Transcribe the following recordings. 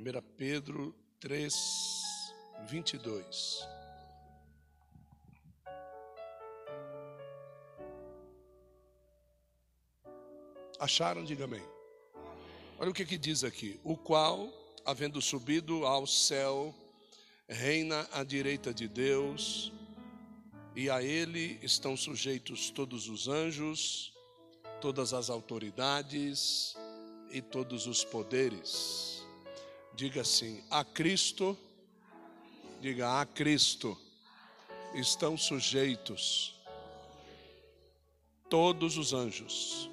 1 Pedro 3, 22. Acharam? Diga amém. Olha o que, que diz aqui: o qual, havendo subido ao céu, reina à direita de Deus, e a ele estão sujeitos todos os anjos, todas as autoridades e todos os poderes. Diga assim: a Cristo, diga a Cristo, estão sujeitos todos os anjos,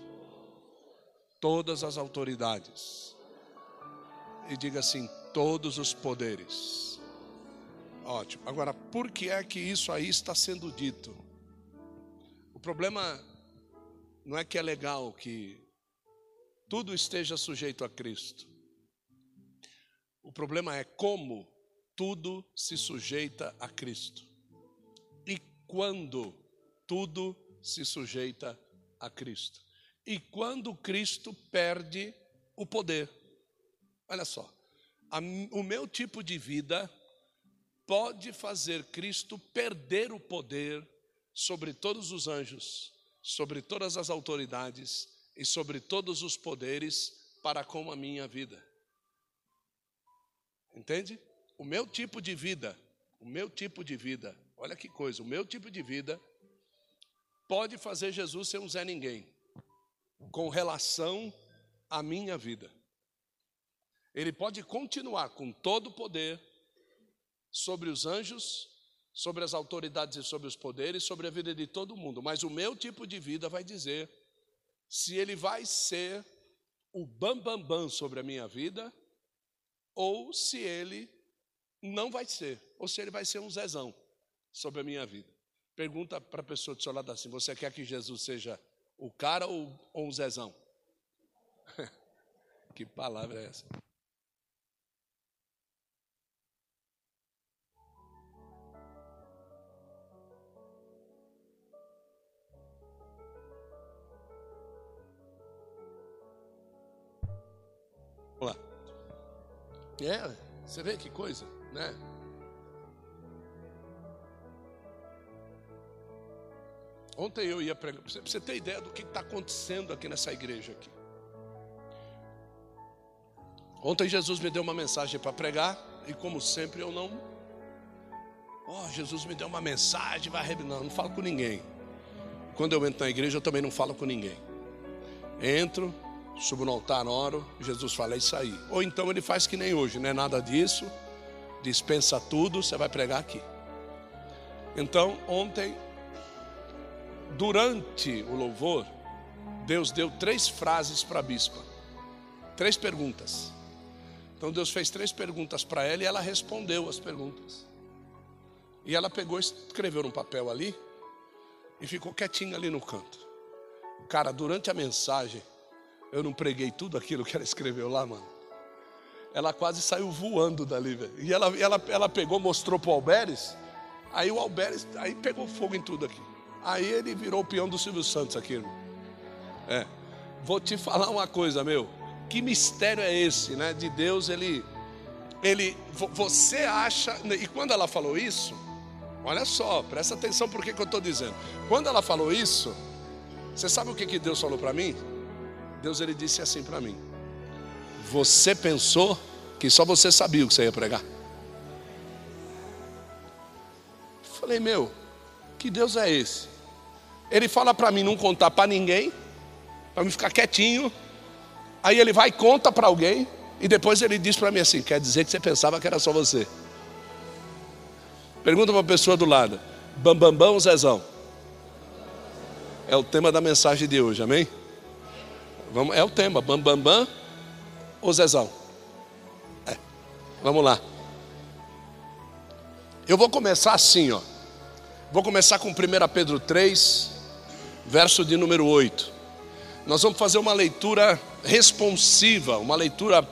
todas as autoridades, e diga assim: todos os poderes Ótimo. Agora, por que é que isso aí está sendo dito? O problema não é que é legal que tudo esteja sujeito a Cristo. O problema é como tudo se sujeita a Cristo. E quando tudo se sujeita a Cristo. E quando Cristo perde o poder. Olha só, a, o meu tipo de vida pode fazer Cristo perder o poder sobre todos os anjos, sobre todas as autoridades e sobre todos os poderes para com a minha vida. Entende? O meu tipo de vida, o meu tipo de vida, olha que coisa, o meu tipo de vida pode fazer Jesus ser um Zé Ninguém com relação à minha vida. Ele pode continuar com todo o poder, sobre os anjos, sobre as autoridades e sobre os poderes, sobre a vida de todo mundo. Mas o meu tipo de vida vai dizer se ele vai ser o bambambam bam, bam sobre a minha vida ou se ele não vai ser, ou se ele vai ser um zezão sobre a minha vida. Pergunta para a pessoa do seu lado assim: você quer que Jesus seja o cara ou, ou um zezão? que palavra é essa? É, você vê que coisa, né? Ontem eu ia pregar, para você ter ideia do que está acontecendo aqui nessa igreja aqui. Ontem Jesus me deu uma mensagem para pregar e como sempre eu não. Oh, Jesus me deu uma mensagem, vai. Não, não falo com ninguém. Quando eu entro na igreja eu também não falo com ninguém. Entro, subo no altar, oro, Jesus fala, é isso aí. Ou então ele faz que nem hoje, não é nada disso, dispensa tudo, você vai pregar aqui. Então, ontem, durante o louvor, Deus deu três frases para a bispa, três perguntas. Então Deus fez três perguntas para ela e ela respondeu as perguntas. E ela pegou, escreveu num papel ali e ficou quietinha ali no canto. Cara, durante a mensagem, eu não preguei tudo aquilo que ela escreveu lá, mano. Ela quase saiu voando dali, velho. E ela, ela, ela pegou, mostrou pro Alberes. Aí o Alberes, aí pegou fogo em tudo aqui. Aí ele virou o peão do Silvio Santos aqui, irmão. É. Vou te falar uma coisa, meu. Que mistério é esse, né? De Deus, ele. Ele. Você acha. E quando ela falou isso, olha só, presta atenção por que, que eu estou dizendo. Quando ela falou isso, você sabe o que, que Deus falou para mim? Deus ele disse assim para mim: Você pensou que só você sabia o que você ia pregar? Falei, meu, que Deus é esse? Ele fala para mim não contar para ninguém, para mim ficar quietinho. Aí ele vai e conta para alguém, e depois ele diz para mim assim: Quer dizer que você pensava que era só você? Pergunta para a pessoa do lado: Bambambam bam, bam, ou Zezão? É o tema da mensagem de hoje, amém? Vamos, é o tema, bam bam bam ou Zezão? É. Vamos lá. Eu vou começar assim, ó. Vou começar com 1 Pedro 3, verso de número 8. Nós vamos fazer uma leitura responsiva, uma leitura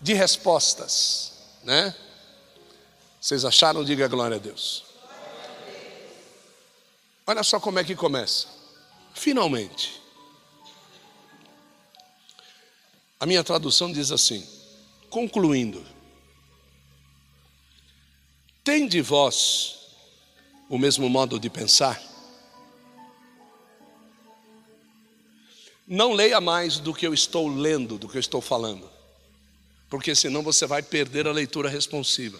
de respostas, né? Vocês acharam? Diga glória a Deus. Olha só como é que começa. Finalmente. A minha tradução diz assim: Concluindo, tem de vós o mesmo modo de pensar? Não leia mais do que eu estou lendo, do que eu estou falando, porque senão você vai perder a leitura responsiva.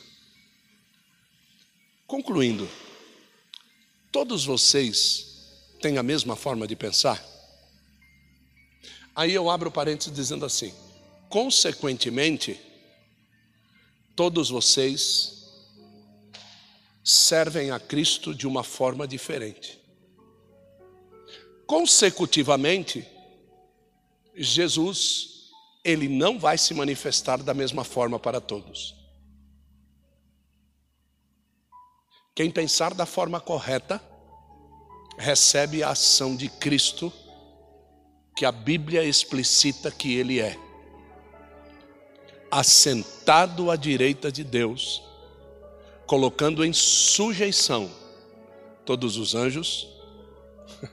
Concluindo, todos vocês têm a mesma forma de pensar? Aí eu abro parênteses dizendo assim: consequentemente, todos vocês servem a Cristo de uma forma diferente. Consecutivamente, Jesus, ele não vai se manifestar da mesma forma para todos. Quem pensar da forma correta, recebe a ação de Cristo, que a Bíblia explicita que ele é. Assentado à direita de Deus, colocando em sujeição todos os anjos,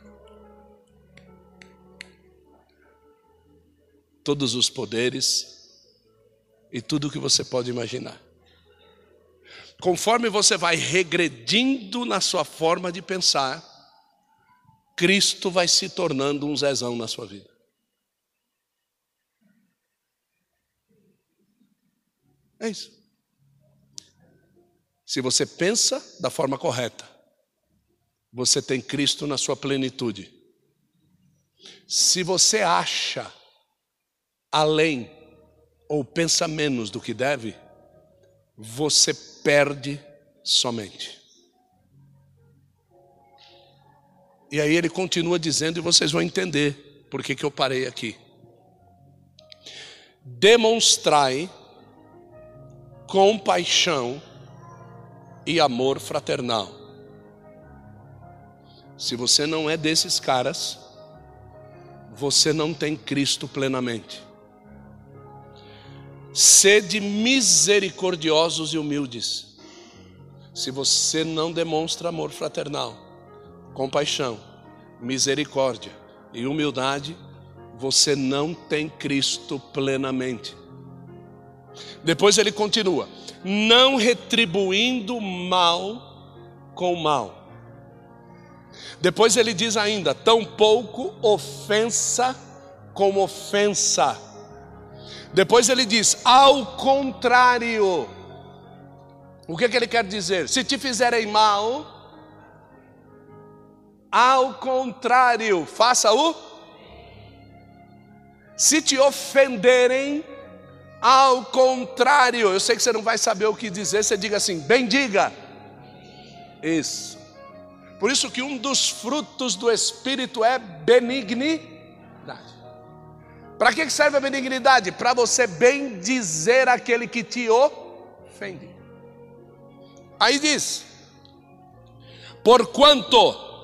todos os poderes e tudo o que você pode imaginar. Conforme você vai regredindo na sua forma de pensar, Cristo vai se tornando um Zezão na sua vida. É isso. Se você pensa da forma correta, você tem Cristo na sua plenitude. Se você acha além ou pensa menos do que deve, você perde somente. E aí ele continua dizendo, e vocês vão entender por que, que eu parei aqui. Demonstrai compaixão e amor fraternal. Se você não é desses caras, você não tem Cristo plenamente. Sede misericordiosos e humildes. Se você não demonstra amor fraternal, compaixão, misericórdia e humildade, você não tem Cristo plenamente. Depois ele continua: não retribuindo mal com mal. Depois ele diz ainda: tampouco ofensa com ofensa. Depois ele diz: ao contrário. O que, que ele quer dizer? Se te fizerem mal, ao contrário, faça o. Se te ofenderem, ao contrário, eu sei que você não vai saber o que dizer, você diga assim: bendiga. Isso. Por isso que um dos frutos do Espírito é benignidade. Para que serve a benignidade? Para você bem dizer aquele que te ofende. Aí diz: Porquanto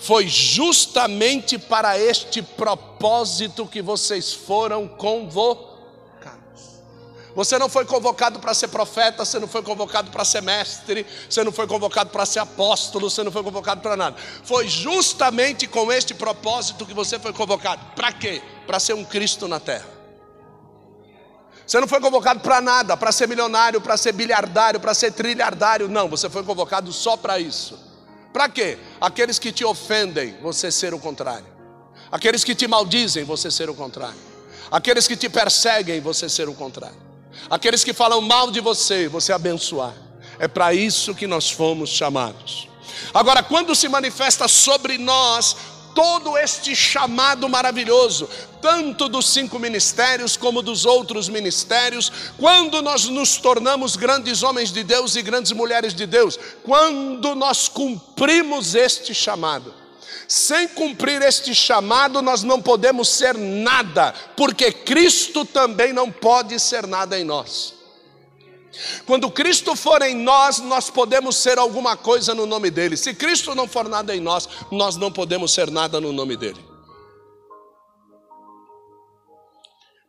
foi justamente para este propósito que vocês foram convocados. Você não foi convocado para ser profeta, você não foi convocado para ser mestre, você não foi convocado para ser apóstolo, você não foi convocado para nada. Foi justamente com este propósito que você foi convocado. Para quê? Para ser um Cristo na terra. Você não foi convocado para nada, para ser milionário, para ser bilhardário, para ser trilhardário, não, você foi convocado só para isso. Para quê? Aqueles que te ofendem, você ser o contrário. Aqueles que te maldizem, você ser o contrário. Aqueles que te perseguem, você ser o contrário. Aqueles que falam mal de você, você abençoar. É para isso que nós fomos chamados. Agora, quando se manifesta sobre nós todo este chamado maravilhoso, tanto dos cinco ministérios como dos outros ministérios, quando nós nos tornamos grandes homens de Deus e grandes mulheres de Deus, quando nós cumprimos este chamado. Sem cumprir este chamado, nós não podemos ser nada, porque Cristo também não pode ser nada em nós. Quando Cristo for em nós, nós podemos ser alguma coisa no nome dele. Se Cristo não for nada em nós, nós não podemos ser nada no nome dele.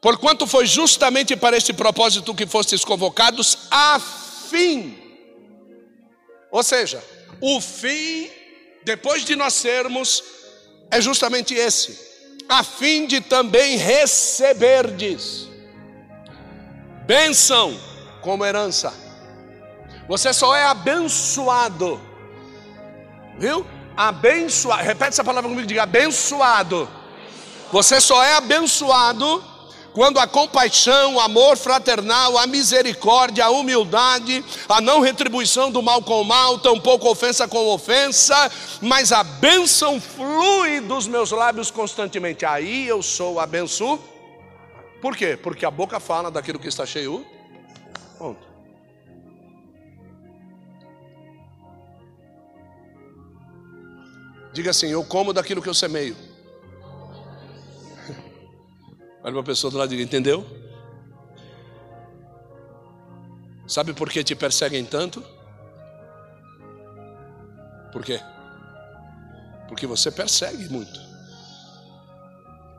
Porquanto foi justamente para este propósito que fostes convocados, a fim. Ou seja, o fim depois de nós sermos, é justamente esse, a fim de também receberdes. bênção como herança. Você só é abençoado. Viu? Abençoado. Repete essa palavra comigo, diga abençoado. Você só é abençoado quando a compaixão, o amor fraternal, a misericórdia, a humildade, a não retribuição do mal com mal, tampouco ofensa com ofensa, mas a bênção flui dos meus lábios constantemente. Aí eu sou abençoado. Por quê? Porque a boca fala daquilo que está cheio. Ponto. Diga assim: Eu como daquilo que eu semeio. Olha para a pessoa do lado e diga: Entendeu? Sabe por que te perseguem tanto? Por quê? Porque você persegue muito.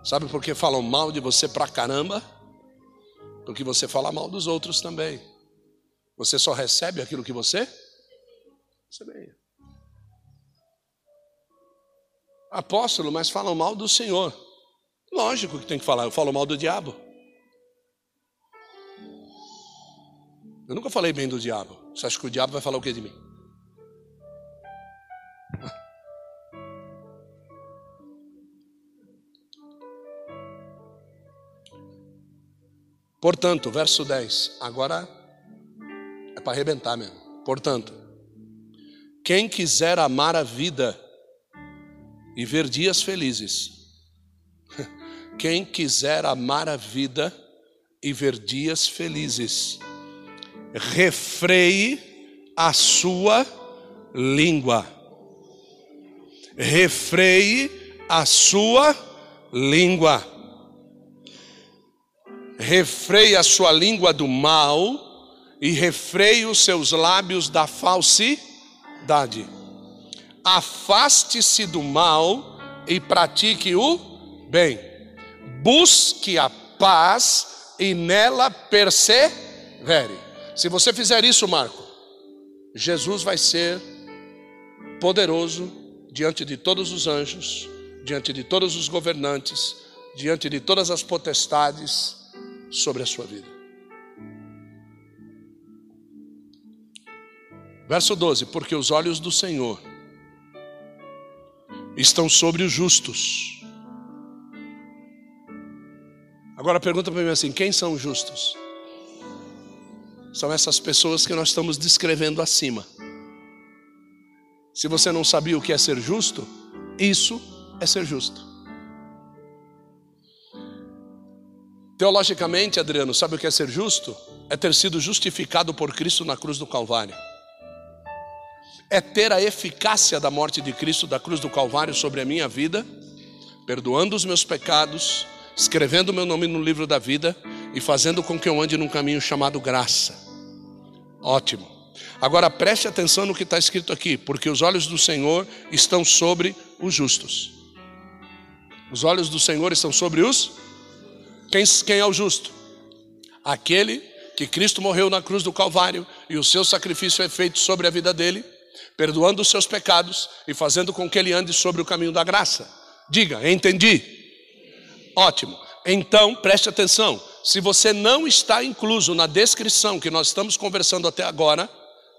Sabe por que falam mal de você pra caramba? Porque você fala mal dos outros também. Você só recebe aquilo que você semeia. Apóstolo, mas falam mal do Senhor. Lógico que tem que falar, eu falo mal do diabo. Eu nunca falei bem do diabo. Você acha que o diabo vai falar o que de mim? Portanto, verso 10, agora para arrebentar mesmo. Portanto, quem quiser amar a vida e ver dias felizes. Quem quiser amar a vida e ver dias felizes, refreie a sua língua. Refreie a sua língua. Refreie a sua língua do mal e refreie os seus lábios da falsidade afaste-se do mal e pratique o bem. Busque a paz e nela persevere. Se você fizer isso, Marco, Jesus vai ser poderoso diante de todos os anjos, diante de todos os governantes, diante de todas as potestades sobre a sua vida. Verso 12: Porque os olhos do Senhor estão sobre os justos. Agora pergunta para mim assim: quem são os justos? São essas pessoas que nós estamos descrevendo acima. Se você não sabia o que é ser justo, isso é ser justo. Teologicamente, Adriano, sabe o que é ser justo? É ter sido justificado por Cristo na cruz do Calvário é ter a eficácia da morte de Cristo da cruz do Calvário sobre a minha vida, perdoando os meus pecados, escrevendo o meu nome no livro da vida e fazendo com que eu ande num caminho chamado graça. Ótimo. Agora preste atenção no que está escrito aqui, porque os olhos do Senhor estão sobre os justos. Os olhos do Senhor estão sobre os. Quem, quem é o justo? Aquele que Cristo morreu na cruz do Calvário e o seu sacrifício é feito sobre a vida dele perdoando os seus pecados e fazendo com que ele ande sobre o caminho da graça. Diga, entendi? Ótimo. Então, preste atenção. Se você não está incluso na descrição que nós estamos conversando até agora,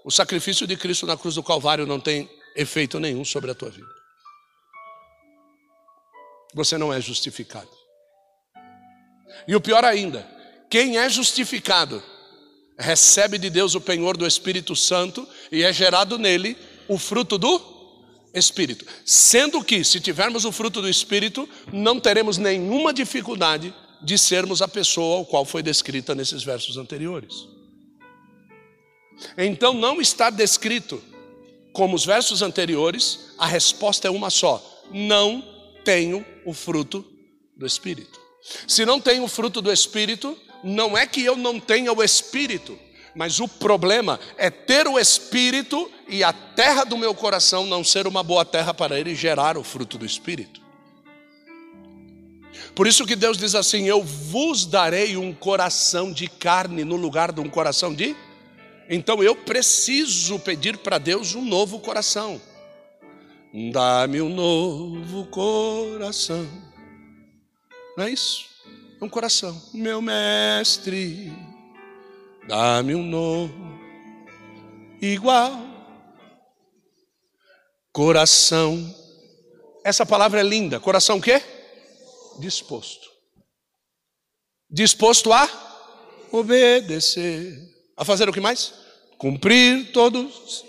o sacrifício de Cristo na cruz do Calvário não tem efeito nenhum sobre a tua vida. Você não é justificado. E o pior ainda, quem é justificado recebe de Deus o penhor do Espírito Santo e é gerado nele o fruto do Espírito. Sendo que, se tivermos o fruto do Espírito, não teremos nenhuma dificuldade de sermos a pessoa ao qual foi descrita nesses versos anteriores. Então, não está descrito como os versos anteriores, a resposta é uma só: não tenho o fruto do Espírito. Se não tenho o fruto do Espírito, não é que eu não tenha o Espírito, mas o problema é ter o Espírito e a terra do meu coração não ser uma boa terra para ele gerar o fruto do Espírito. Por isso que Deus diz assim: Eu vos darei um coração de carne no lugar de um coração de. Então eu preciso pedir para Deus um novo coração. Dá-me um novo coração. Não é isso? Um coração. Meu mestre, Dá-me um novo, igual, coração. Essa palavra é linda. Coração o quê? Disposto. Disposto a obedecer. A fazer o que mais? Cumprir todos.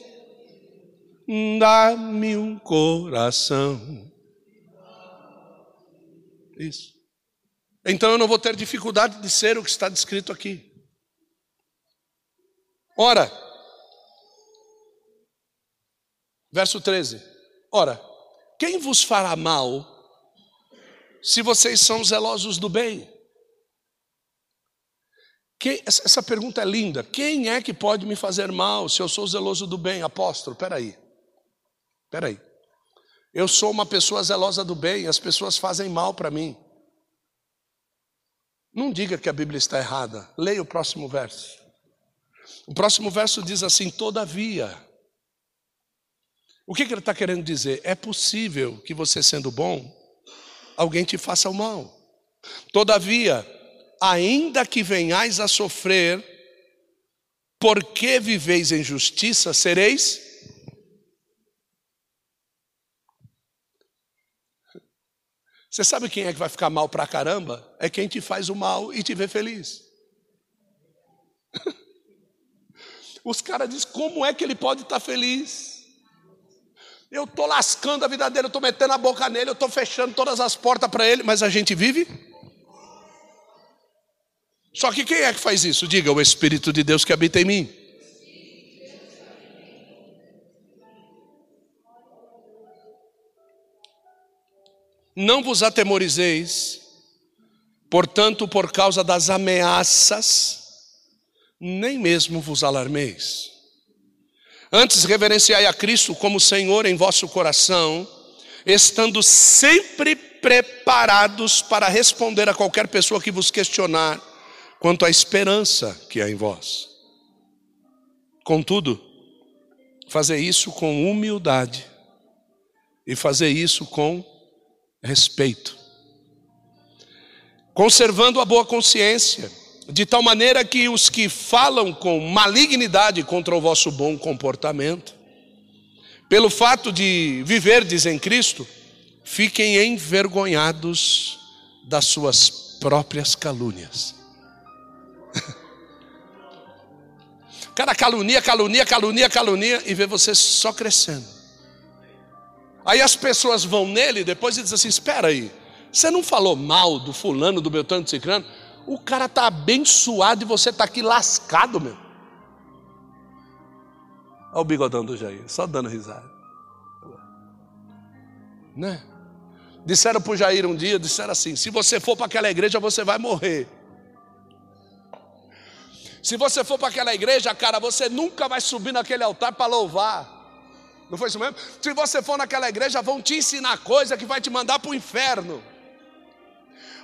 Dá-me um coração. Isso. Então eu não vou ter dificuldade de ser o que está descrito aqui. Ora, verso 13: Ora, quem vos fará mal se vocês são zelosos do bem? Quem, essa pergunta é linda. Quem é que pode me fazer mal se eu sou zeloso do bem? Apóstolo, peraí. Peraí. Eu sou uma pessoa zelosa do bem, as pessoas fazem mal para mim. Não diga que a Bíblia está errada. Leia o próximo verso. O próximo verso diz assim: Todavia. O que, ele está querendo dizer? É possível que você, sendo bom, alguém te faça o mal. Todavia, ainda que venhais a sofrer, porque viveis em justiça, sereis. Você sabe quem é que vai ficar mal pra caramba? É quem te faz o mal e te vê feliz. Os caras dizem: como é que ele pode estar feliz? Eu estou lascando a vida dele, eu estou metendo a boca nele, eu estou fechando todas as portas para ele, mas a gente vive só que quem é que faz isso? Diga, o Espírito de Deus que habita em mim. Não vos atemorizeis, portanto, por causa das ameaças, nem mesmo vos alarmeis. Antes reverenciai a Cristo como Senhor em vosso coração, estando sempre preparados para responder a qualquer pessoa que vos questionar quanto à esperança que há em vós. Contudo, fazer isso com humildade e fazer isso com respeito, conservando a boa consciência, de tal maneira que os que falam com malignidade contra o vosso bom comportamento, pelo fato de viverdes em Cristo, fiquem envergonhados das suas próprias calúnias. O cara calunia, calunia, calunia, calunia e vê você só crescendo. Aí as pessoas vão nele depois e dizem assim: espera aí, você não falou mal do fulano, do Beltrano, do Cicrano? O cara está abençoado e você está aqui lascado, meu. Olha o bigodão do Jair, só dando risada. Né? Disseram para o Jair um dia, disseram assim: se você for para aquela igreja, você vai morrer. Se você for para aquela igreja, cara, você nunca vai subir naquele altar para louvar. Não foi isso mesmo? Se você for naquela igreja, vão te ensinar coisa que vai te mandar para o inferno.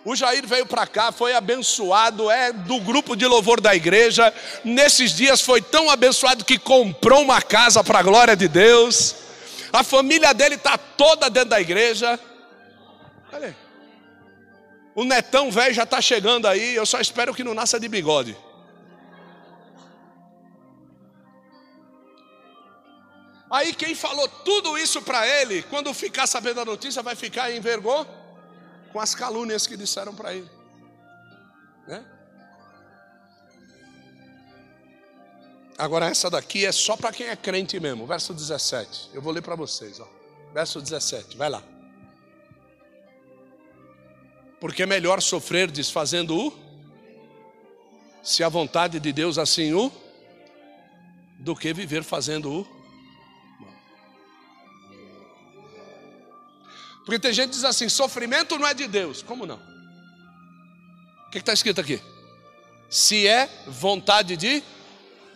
O Jair veio para cá, foi abençoado, é do grupo de louvor da igreja. Nesses dias foi tão abençoado que comprou uma casa para a glória de Deus. A família dele está toda dentro da igreja. Olha aí. O netão velho já está chegando aí. Eu só espero que não nasça de bigode. Aí quem falou tudo isso para ele, quando ficar sabendo a notícia, vai ficar em vergonha com as calúnias que disseram para ele. Né? Agora essa daqui é só para quem é crente mesmo, verso 17. Eu vou ler para vocês, ó. Verso 17, vai lá. Porque é melhor sofrer desfazendo o se a vontade de Deus assim o do que viver fazendo o Porque tem gente que diz assim: sofrimento não é de Deus. Como não? O que está escrito aqui? Se é vontade de.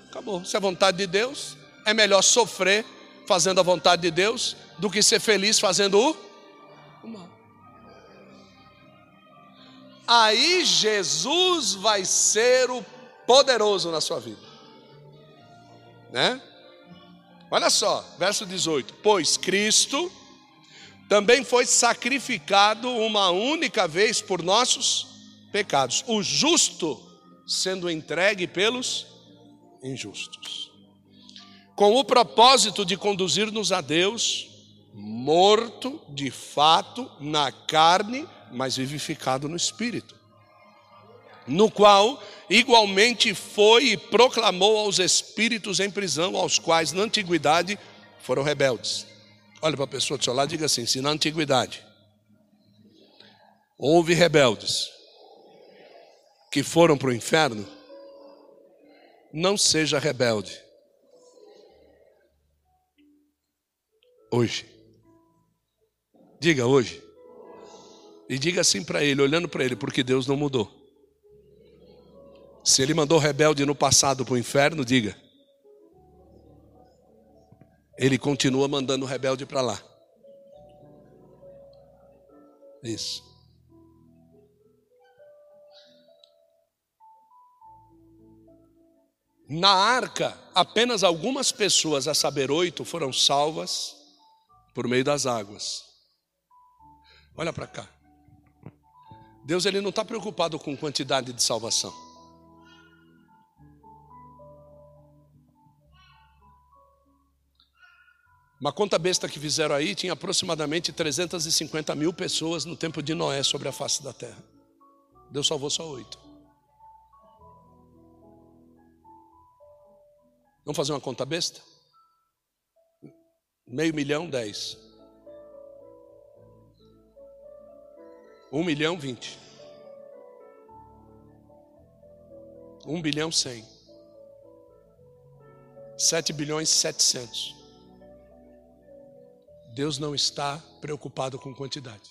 Acabou. Se é vontade de Deus, é melhor sofrer fazendo a vontade de Deus do que ser feliz fazendo o, o mal. Aí Jesus vai ser o poderoso na sua vida. Né? Olha só, verso 18: Pois Cristo também foi sacrificado uma única vez por nossos pecados, o justo sendo entregue pelos injustos. Com o propósito de conduzir-nos a Deus, morto de fato na carne, mas vivificado no espírito. No qual igualmente foi e proclamou aos espíritos em prisão, aos quais na antiguidade foram rebeldes. Olha para a pessoa do seu lado e diga assim: se na antiguidade houve rebeldes que foram para o inferno, não seja rebelde. Hoje. Diga hoje. E diga assim para ele, olhando para ele, porque Deus não mudou. Se ele mandou rebelde no passado para o inferno, diga. Ele continua mandando rebelde para lá. Isso. Na arca, apenas algumas pessoas, a saber, oito, foram salvas por meio das águas. Olha para cá. Deus ele não está preocupado com quantidade de salvação. Uma conta besta que fizeram aí tinha aproximadamente 350 mil pessoas no tempo de Noé sobre a face da terra. Deus salvou só oito. Vamos fazer uma conta besta? Meio milhão, dez. Um milhão, vinte. Um bilhão, cem. Sete bilhões, setecentos. Deus não está preocupado com quantidade.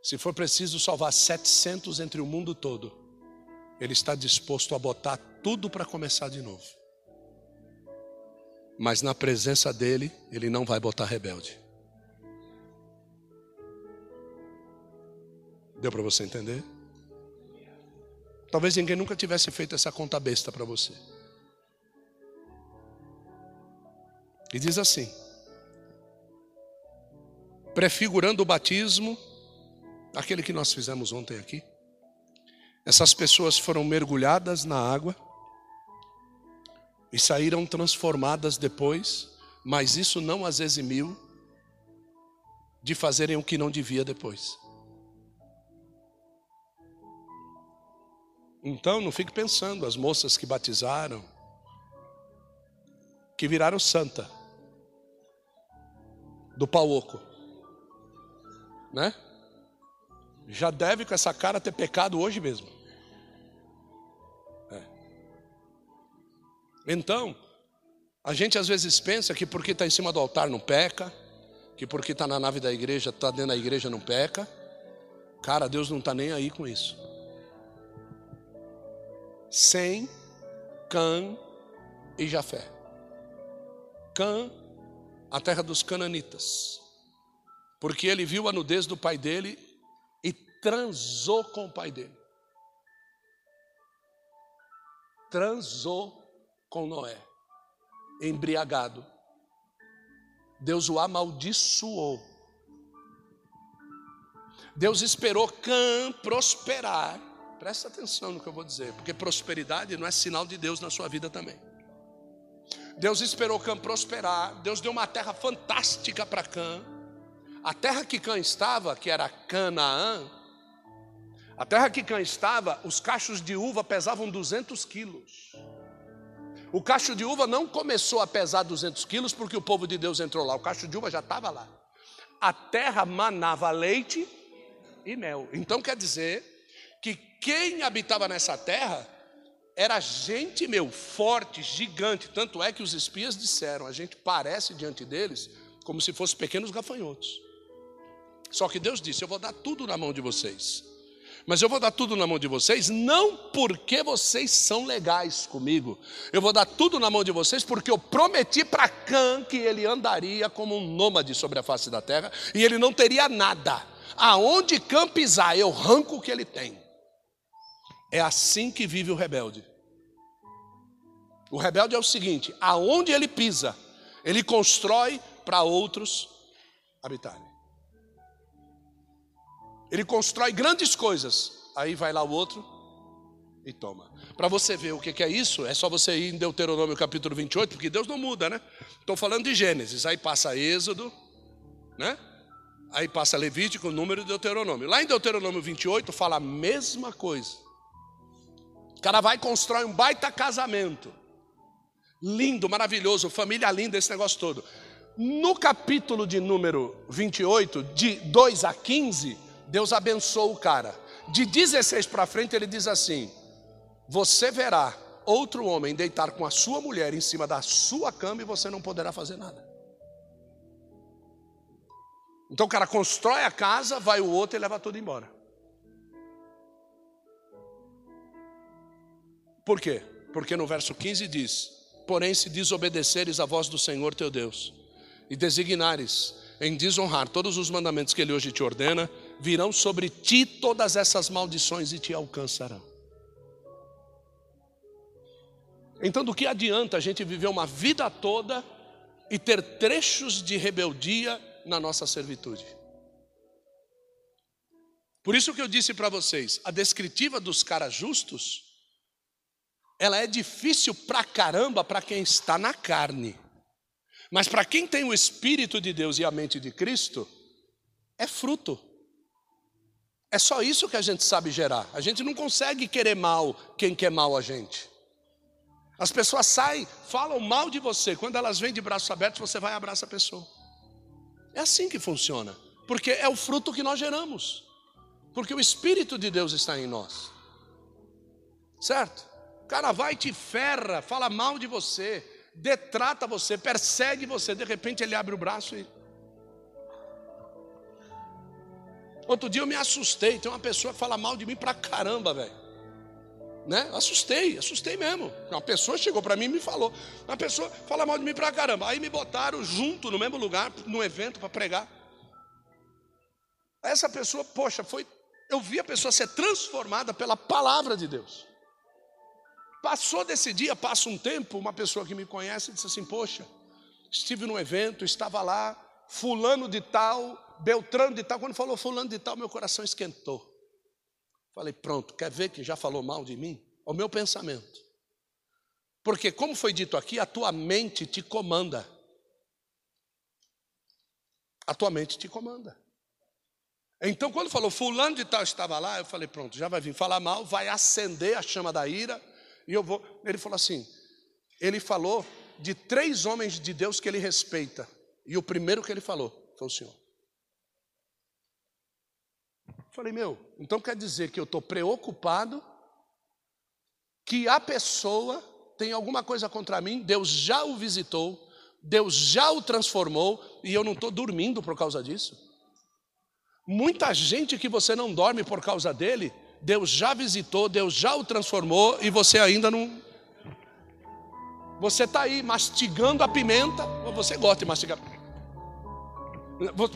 Se for preciso salvar 700 entre o mundo todo, Ele está disposto a botar tudo para começar de novo. Mas na presença dEle, Ele não vai botar rebelde. Deu para você entender? Talvez ninguém nunca tivesse feito essa conta besta para você. E diz assim: prefigurando o batismo, aquele que nós fizemos ontem aqui. Essas pessoas foram mergulhadas na água e saíram transformadas depois, mas isso não as eximiu de fazerem o que não devia depois. Então, não fique pensando, as moças que batizaram, que viraram santa, do pau oco né? Já deve com essa cara ter pecado hoje mesmo. É. Então, a gente às vezes pensa que porque está em cima do altar não peca, que porque está na nave da igreja, está dentro da igreja não peca. Cara, Deus não está nem aí com isso. Sem Cã e Jafé. Cã, a terra dos cananitas porque ele viu a nudez do pai dele e transou com o pai dele. Transou com Noé, embriagado. Deus o amaldiçoou. Deus esperou Cã prosperar. Presta atenção no que eu vou dizer, porque prosperidade não é sinal de Deus na sua vida também. Deus esperou Cã prosperar, Deus deu uma terra fantástica para Cã. A terra que Cã estava, que era Canaã, a terra que Cã estava, os cachos de uva pesavam 200 quilos. O cacho de uva não começou a pesar 200 quilos porque o povo de Deus entrou lá. O cacho de uva já estava lá. A terra manava leite e mel. Então quer dizer que quem habitava nessa terra era gente, meu, forte, gigante. Tanto é que os espias disseram: a gente parece diante deles como se fossem pequenos gafanhotos. Só que Deus disse: Eu vou dar tudo na mão de vocês. Mas eu vou dar tudo na mão de vocês, não porque vocês são legais comigo. Eu vou dar tudo na mão de vocês porque eu prometi para Cã que ele andaria como um nômade sobre a face da terra e ele não teria nada. Aonde Cã pisar, eu ranco o que ele tem. É assim que vive o rebelde. O rebelde é o seguinte: aonde ele pisa, ele constrói para outros habitarem. Ele constrói grandes coisas. Aí vai lá o outro e toma. Para você ver o que é isso, é só você ir em Deuteronômio capítulo 28, porque Deus não muda, né? Estou falando de Gênesis, aí passa Êxodo, né? Aí passa Levítico, número de Deuteronômio. Lá em Deuteronômio 28 fala a mesma coisa. O cara vai e constrói um baita casamento. Lindo, maravilhoso, família linda, esse negócio todo. No capítulo de número 28, de 2 a 15, Deus abençoa o cara. De 16 para frente, ele diz assim: Você verá outro homem deitar com a sua mulher em cima da sua cama e você não poderá fazer nada. Então o cara constrói a casa, vai o outro e leva tudo embora. Por quê? Porque no verso 15 diz: Porém, se desobedeceres a voz do Senhor teu Deus, e designares em desonrar todos os mandamentos que ele hoje te ordena, virão sobre ti todas essas maldições e te alcançarão. Então, do que adianta a gente viver uma vida toda e ter trechos de rebeldia na nossa servitude? Por isso que eu disse para vocês, a descritiva dos caras justos, ela é difícil pra caramba para quem está na carne. Mas para quem tem o Espírito de Deus e a mente de Cristo, é fruto. É só isso que a gente sabe gerar. A gente não consegue querer mal quem quer mal a gente. As pessoas saem, falam mal de você. Quando elas vêm de braços abertos, você vai e abraça a pessoa. É assim que funciona. Porque é o fruto que nós geramos. Porque o Espírito de Deus está em nós. Certo? O cara vai e te ferra, fala mal de você detrata você, persegue você, de repente ele abre o braço e. Outro dia eu me assustei, tem uma pessoa que fala mal de mim pra caramba, velho. Né? Assustei, assustei mesmo. Uma pessoa chegou para mim e me falou. Uma pessoa fala mal de mim pra caramba. Aí me botaram junto no mesmo lugar, num evento para pregar. Essa pessoa, poxa, foi. Eu vi a pessoa ser transformada pela palavra de Deus. Passou desse dia, passa um tempo, uma pessoa que me conhece disse assim: Poxa, estive num evento, estava lá, Fulano de Tal, Beltrano de Tal. Quando falou Fulano de Tal, meu coração esquentou. Falei: Pronto, quer ver que já falou mal de mim? O meu pensamento. Porque, como foi dito aqui, a tua mente te comanda. A tua mente te comanda. Então, quando falou Fulano de Tal estava lá, eu falei: Pronto, já vai vir falar mal, vai acender a chama da ira e eu vou. Ele falou assim: ele falou de três homens de Deus que ele respeita. E o primeiro que ele falou foi o Senhor. Falei, meu, então quer dizer que eu estou preocupado que a pessoa tem alguma coisa contra mim, Deus já o visitou, Deus já o transformou e eu não estou dormindo por causa disso. Muita gente que você não dorme por causa dele, Deus já visitou, Deus já o transformou e você ainda não. Você está aí mastigando a pimenta, você gosta de mastigar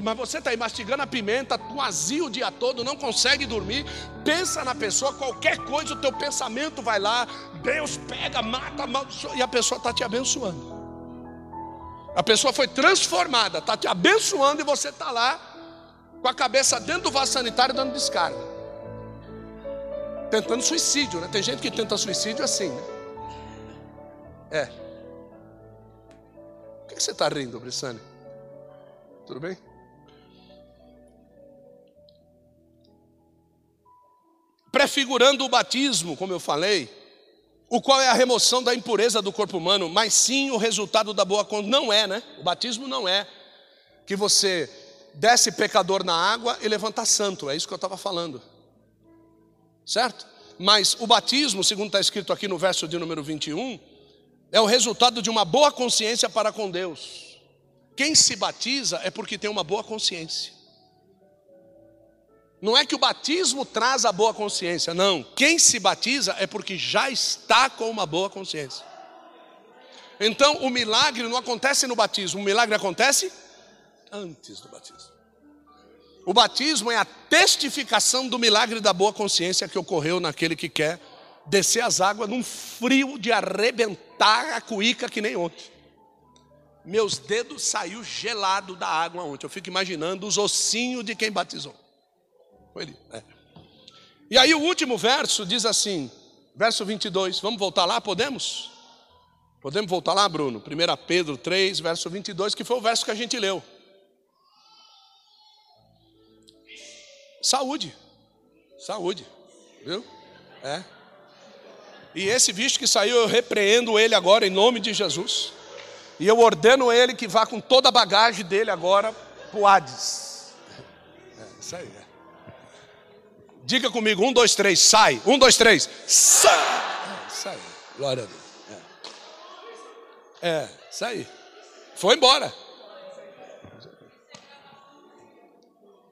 mas você está aí mastigando a pimenta, vazio o dia todo, não consegue dormir, pensa na pessoa, qualquer coisa, o teu pensamento vai lá, Deus pega, mata, e a pessoa está te abençoando. A pessoa foi transformada, está te abençoando e você está lá com a cabeça dentro do vaso sanitário dando descarga tentando suicídio, né? Tem gente que tenta suicídio assim, né? É. Por que você está rindo, Brissane? Tudo bem? Prefigurando o batismo, como eu falei, o qual é a remoção da impureza do corpo humano, mas sim o resultado da boa conduta. Não é, né? O batismo não é que você desce pecador na água e levanta santo, é isso que eu estava falando certo? Mas o batismo, segundo está escrito aqui no verso de número 21, é o resultado de uma boa consciência para com Deus. Quem se batiza é porque tem uma boa consciência. Não é que o batismo traz a boa consciência, não. Quem se batiza é porque já está com uma boa consciência. Então, o milagre não acontece no batismo, o milagre acontece antes do batismo. O batismo é a testificação do milagre da boa consciência que ocorreu naquele que quer descer as águas num frio de arrebentar a cuíca que nem ontem. Meus dedos saiu gelado da água ontem. Eu fico imaginando os ossinhos de quem batizou. Foi ele. É. E aí o último verso diz assim: verso 22. Vamos voltar lá? Podemos? Podemos voltar lá, Bruno? 1 Pedro 3, verso 22, que foi o verso que a gente leu. Saúde. Saúde. Viu? É. E esse bicho que saiu, eu repreendo ele agora em nome de Jesus. E eu ordeno ele que vá com toda a bagagem dele agora para o Hades. É, isso aí. É. Diga comigo, um, dois, três, sai. Um, dois, três, sai. É, sai. Glória a Deus. É, é isso aí. Foi embora.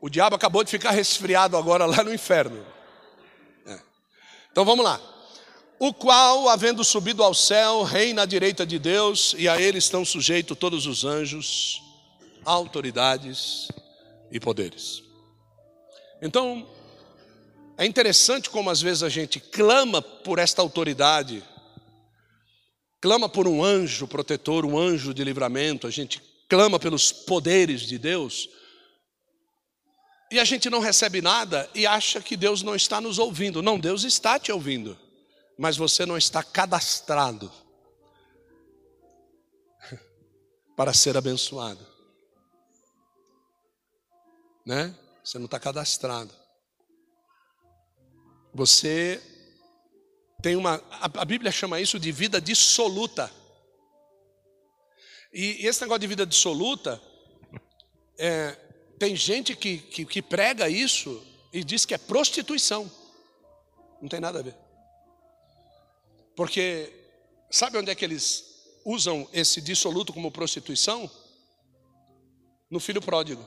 O diabo acabou de ficar resfriado agora lá no inferno. É. Então vamos lá o qual, havendo subido ao céu, reina à direita de Deus, e a ele estão sujeitos todos os anjos, autoridades e poderes. Então, é interessante como às vezes a gente clama por esta autoridade, clama por um anjo protetor, um anjo de livramento, a gente clama pelos poderes de Deus, e a gente não recebe nada e acha que Deus não está nos ouvindo. Não, Deus está te ouvindo mas você não está cadastrado para ser abençoado. Né? Você não está cadastrado. Você tem uma. A Bíblia chama isso de vida dissoluta. E esse negócio de vida dissoluta, é, tem gente que, que, que prega isso e diz que é prostituição. Não tem nada a ver. Porque sabe onde é que eles usam esse dissoluto como prostituição? No filho pródigo.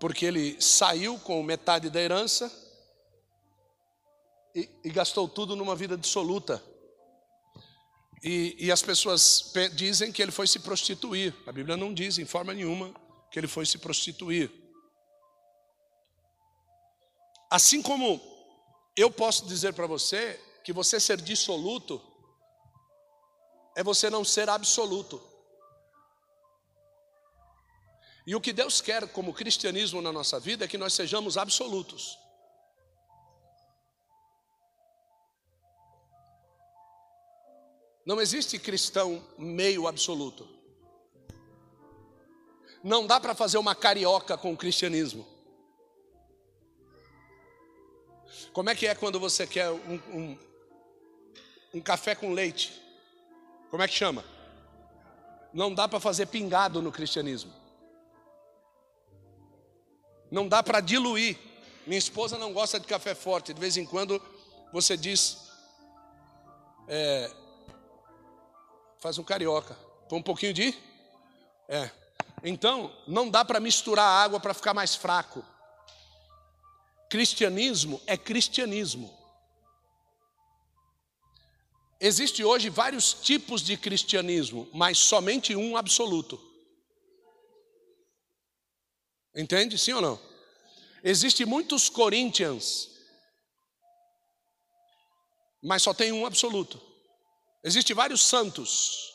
Porque ele saiu com metade da herança e, e gastou tudo numa vida dissoluta. E, e as pessoas dizem que ele foi se prostituir. A Bíblia não diz em forma nenhuma que ele foi se prostituir. Assim como eu posso dizer para você que você ser dissoluto é você não ser absoluto. E o que Deus quer como cristianismo na nossa vida é que nós sejamos absolutos. Não existe cristão meio absoluto. Não dá para fazer uma carioca com o cristianismo. Como é que é quando você quer um, um, um café com leite? Como é que chama? Não dá para fazer pingado no cristianismo. Não dá para diluir. Minha esposa não gosta de café forte. De vez em quando você diz, é, faz um carioca, põe um pouquinho de, é. Então não dá para misturar água para ficar mais fraco. Cristianismo é cristianismo. Existe hoje vários tipos de cristianismo, mas somente um absoluto. Entende? Sim ou não? Existem muitos Corinthians, mas só tem um absoluto. Existem vários santos.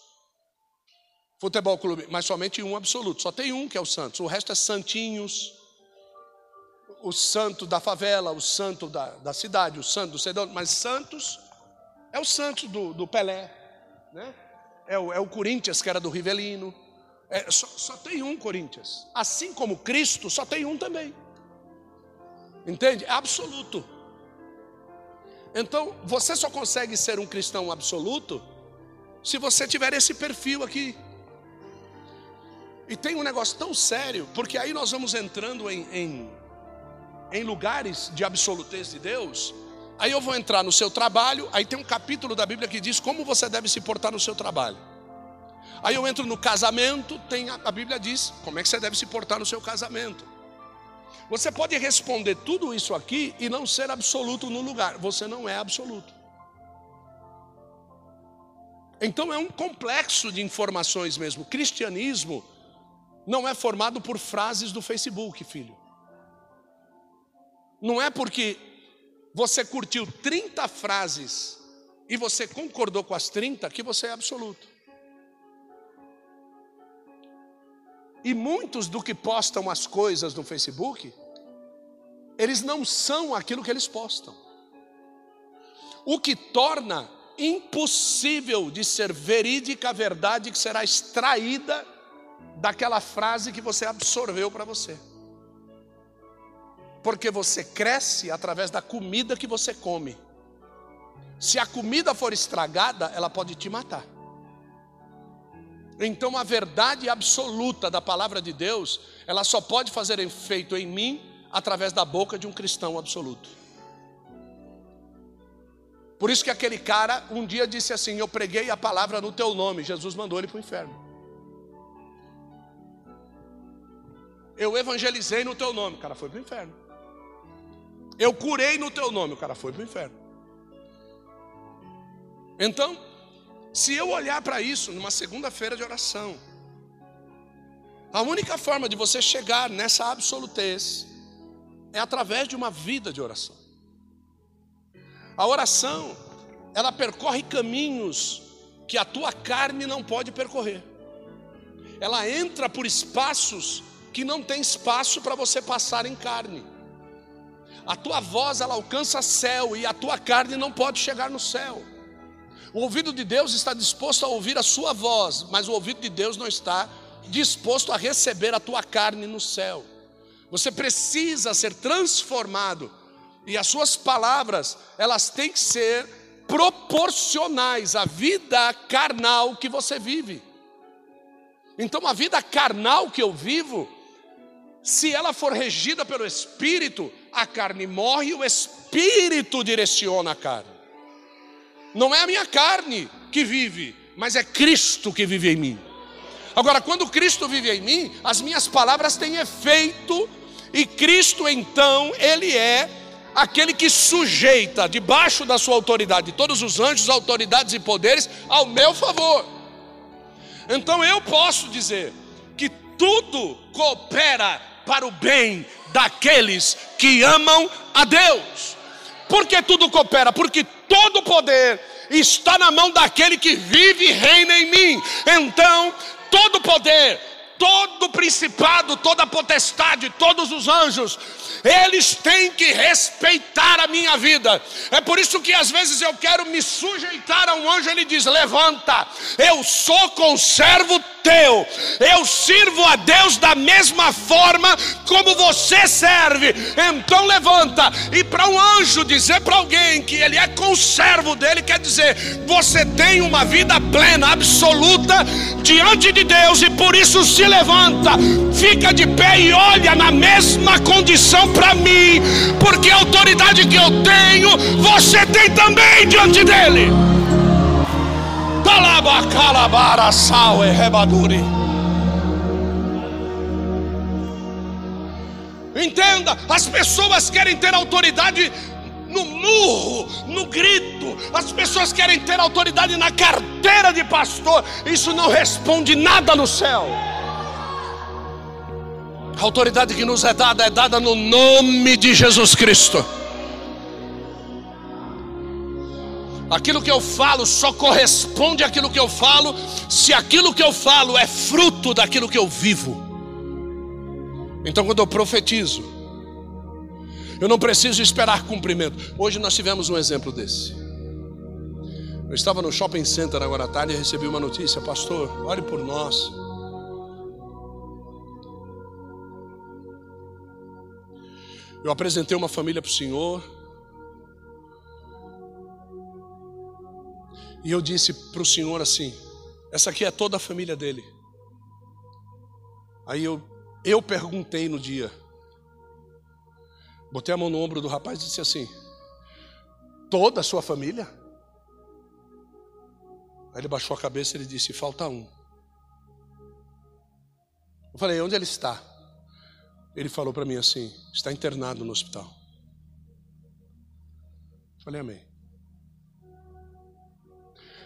Futebol clube, mas somente um absoluto. Só tem um que é o Santos. O resto é santinhos o santo da favela, o santo da, da cidade, o santo do Cedão, mas Santos é o santo do, do Pelé, né? é, o, é o Corinthians que era do Rivelino. É, só, só tem um Corinthians. Assim como Cristo, só tem um também. Entende? É absoluto. Então, você só consegue ser um cristão absoluto se você tiver esse perfil aqui. E tem um negócio tão sério, porque aí nós vamos entrando em, em em lugares de absolutez de Deus, aí eu vou entrar no seu trabalho, aí tem um capítulo da Bíblia que diz como você deve se portar no seu trabalho. Aí eu entro no casamento, tem a, a Bíblia diz como é que você deve se portar no seu casamento. Você pode responder tudo isso aqui e não ser absoluto no lugar. Você não é absoluto. Então é um complexo de informações mesmo. Cristianismo não é formado por frases do Facebook, filho. Não é porque você curtiu 30 frases e você concordou com as 30 que você é absoluto. E muitos do que postam as coisas no Facebook, eles não são aquilo que eles postam. o que torna impossível de ser verídica a verdade que será extraída daquela frase que você absorveu para você. Porque você cresce através da comida que você come. Se a comida for estragada, ela pode te matar. Então a verdade absoluta da palavra de Deus, ela só pode fazer efeito em mim através da boca de um cristão absoluto. Por isso que aquele cara um dia disse assim: Eu preguei a palavra no teu nome. Jesus mandou ele para o inferno. Eu evangelizei no teu nome. O cara foi para o inferno. Eu curei no teu nome. O cara foi para o inferno. Então, se eu olhar para isso numa segunda-feira de oração, a única forma de você chegar nessa absolutez é através de uma vida de oração. A oração, ela percorre caminhos que a tua carne não pode percorrer. Ela entra por espaços que não tem espaço para você passar em carne. A tua voz ela alcança céu e a tua carne não pode chegar no céu. O ouvido de Deus está disposto a ouvir a sua voz, mas o ouvido de Deus não está disposto a receber a tua carne no céu. Você precisa ser transformado e as suas palavras, elas têm que ser proporcionais à vida carnal que você vive. Então, a vida carnal que eu vivo, se ela for regida pelo Espírito, a carne morre e o Espírito direciona a carne. Não é a minha carne que vive, mas é Cristo que vive em mim. Agora, quando Cristo vive em mim, as minhas palavras têm efeito, e Cristo então, Ele é aquele que sujeita debaixo da sua autoridade todos os anjos, autoridades e poderes ao meu favor. Então eu posso dizer que tudo coopera para o bem daqueles que amam a Deus. Por que tudo coopera? Porque todo poder está na mão daquele que vive e reina em mim. Então, todo poder, todo principado, toda potestade, todos os anjos, eles têm que respeitar a minha vida. É por isso que às vezes eu quero me sujeitar a um anjo, ele diz: Levanta, eu sou conservo teu, eu sirvo a Deus da mesma forma como você serve. Então levanta, e para um anjo dizer para alguém que ele é conservo dele, quer dizer, você tem uma vida plena, absoluta diante de Deus, e por isso se levanta, fica de pé e olha na mesma condição para mim, porque a autoridade que eu tenho, você tem também diante dele. Talabacalabara sal e rebaduri. Entenda, as pessoas querem ter autoridade no murro, no grito. As pessoas querem ter autoridade na carteira de pastor. Isso não responde nada no céu. A autoridade que nos é dada é dada no nome de Jesus Cristo. Aquilo que eu falo só corresponde àquilo que eu falo, se aquilo que eu falo é fruto daquilo que eu vivo. Então, quando eu profetizo, eu não preciso esperar cumprimento. Hoje nós tivemos um exemplo desse. Eu estava no shopping center agora à tarde e recebi uma notícia, pastor, ore por nós. Eu apresentei uma família para o Senhor. E eu disse para o Senhor assim: essa aqui é toda a família dele. Aí eu, eu perguntei no dia, botei a mão no ombro do rapaz e disse assim: toda a sua família? Aí ele baixou a cabeça e ele disse: falta um. Eu falei: onde ele está? Ele falou para mim assim: está internado no hospital. Eu falei: amém.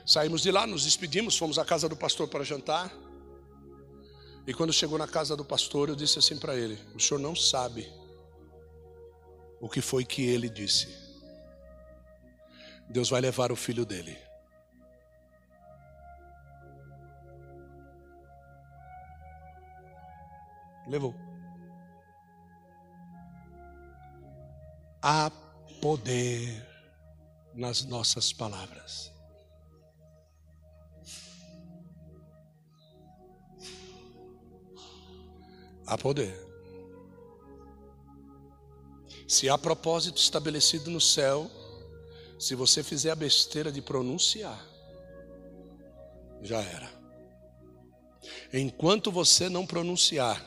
Saímos de lá, nos despedimos, fomos à casa do pastor para jantar. E quando chegou na casa do pastor, eu disse assim para ele: O senhor não sabe o que foi que ele disse. Deus vai levar o filho dele. Levou. Há poder nas nossas palavras. Há poder. Se há propósito estabelecido no céu, se você fizer a besteira de pronunciar, já era. Enquanto você não pronunciar,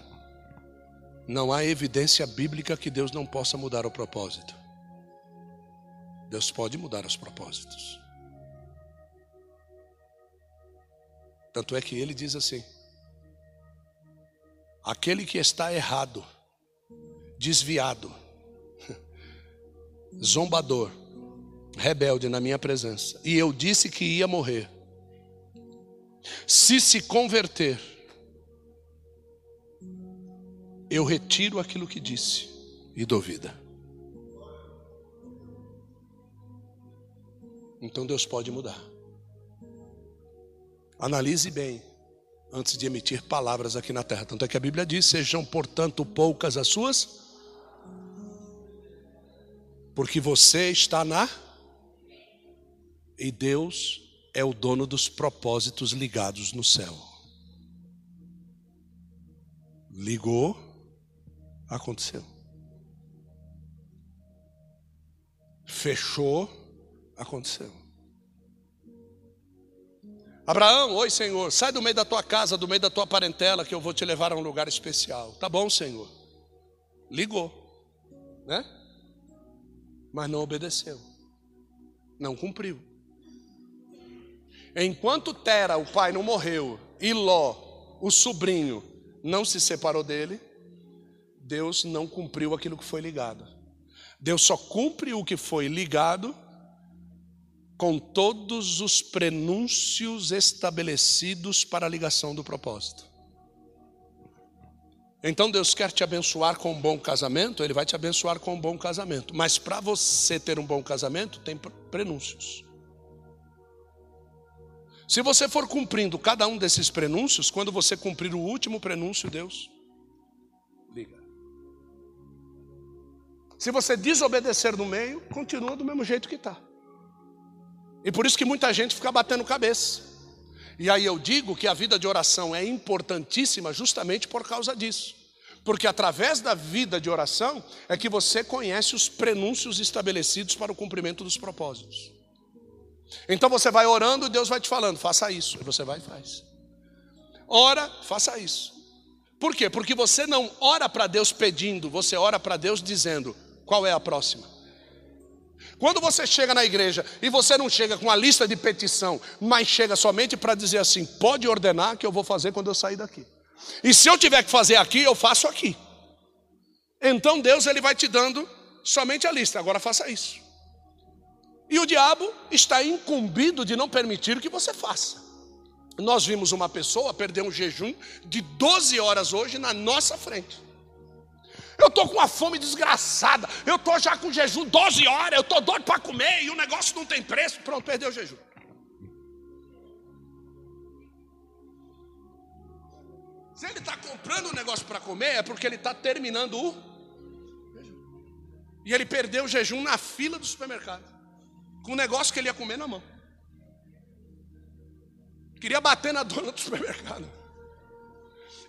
não há evidência bíblica que Deus não possa mudar o propósito. Deus pode mudar os propósitos. Tanto é que ele diz assim: aquele que está errado, desviado, zombador, rebelde na minha presença, e eu disse que ia morrer, se se converter, eu retiro aquilo que disse e dou vida. Então Deus pode mudar. Analise bem antes de emitir palavras aqui na terra. Tanto é que a Bíblia diz: sejam, portanto, poucas as suas, porque você está na, e Deus é o dono dos propósitos ligados no céu. Ligou, aconteceu. Fechou, aconteceu. Abraão, oi Senhor, sai do meio da tua casa, do meio da tua parentela, que eu vou te levar a um lugar especial. Tá bom, Senhor. Ligou, né? Mas não obedeceu, não cumpriu. Enquanto Tera, o pai, não morreu, e Ló, o sobrinho, não se separou dele, Deus não cumpriu aquilo que foi ligado. Deus só cumpre o que foi ligado com todos os prenúncios estabelecidos para a ligação do propósito. Então Deus quer te abençoar com um bom casamento, Ele vai te abençoar com um bom casamento. Mas para você ter um bom casamento, tem prenúncios. Se você for cumprindo cada um desses prenúncios, quando você cumprir o último prenúncio, Deus liga. Se você desobedecer no meio, continua do mesmo jeito que está. E por isso que muita gente fica batendo cabeça. E aí eu digo que a vida de oração é importantíssima justamente por causa disso. Porque através da vida de oração é que você conhece os prenúncios estabelecidos para o cumprimento dos propósitos. Então você vai orando e Deus vai te falando, faça isso. E você vai e faz. Ora, faça isso. Por quê? Porque você não ora para Deus pedindo, você ora para Deus dizendo: qual é a próxima? Quando você chega na igreja e você não chega com a lista de petição, mas chega somente para dizer assim: pode ordenar que eu vou fazer quando eu sair daqui. E se eu tiver que fazer aqui, eu faço aqui. Então Deus ele vai te dando somente a lista. Agora faça isso. E o diabo está incumbido de não permitir que você faça. Nós vimos uma pessoa perder um jejum de 12 horas hoje na nossa frente. Eu estou com uma fome desgraçada. Eu estou já com jejum 12 horas. Eu estou doido para comer e o negócio não tem preço. Pronto, perdeu o jejum. Se ele está comprando um negócio para comer, é porque ele está terminando o jejum. E ele perdeu o jejum na fila do supermercado com o negócio que ele ia comer na mão. Queria bater na dona do supermercado.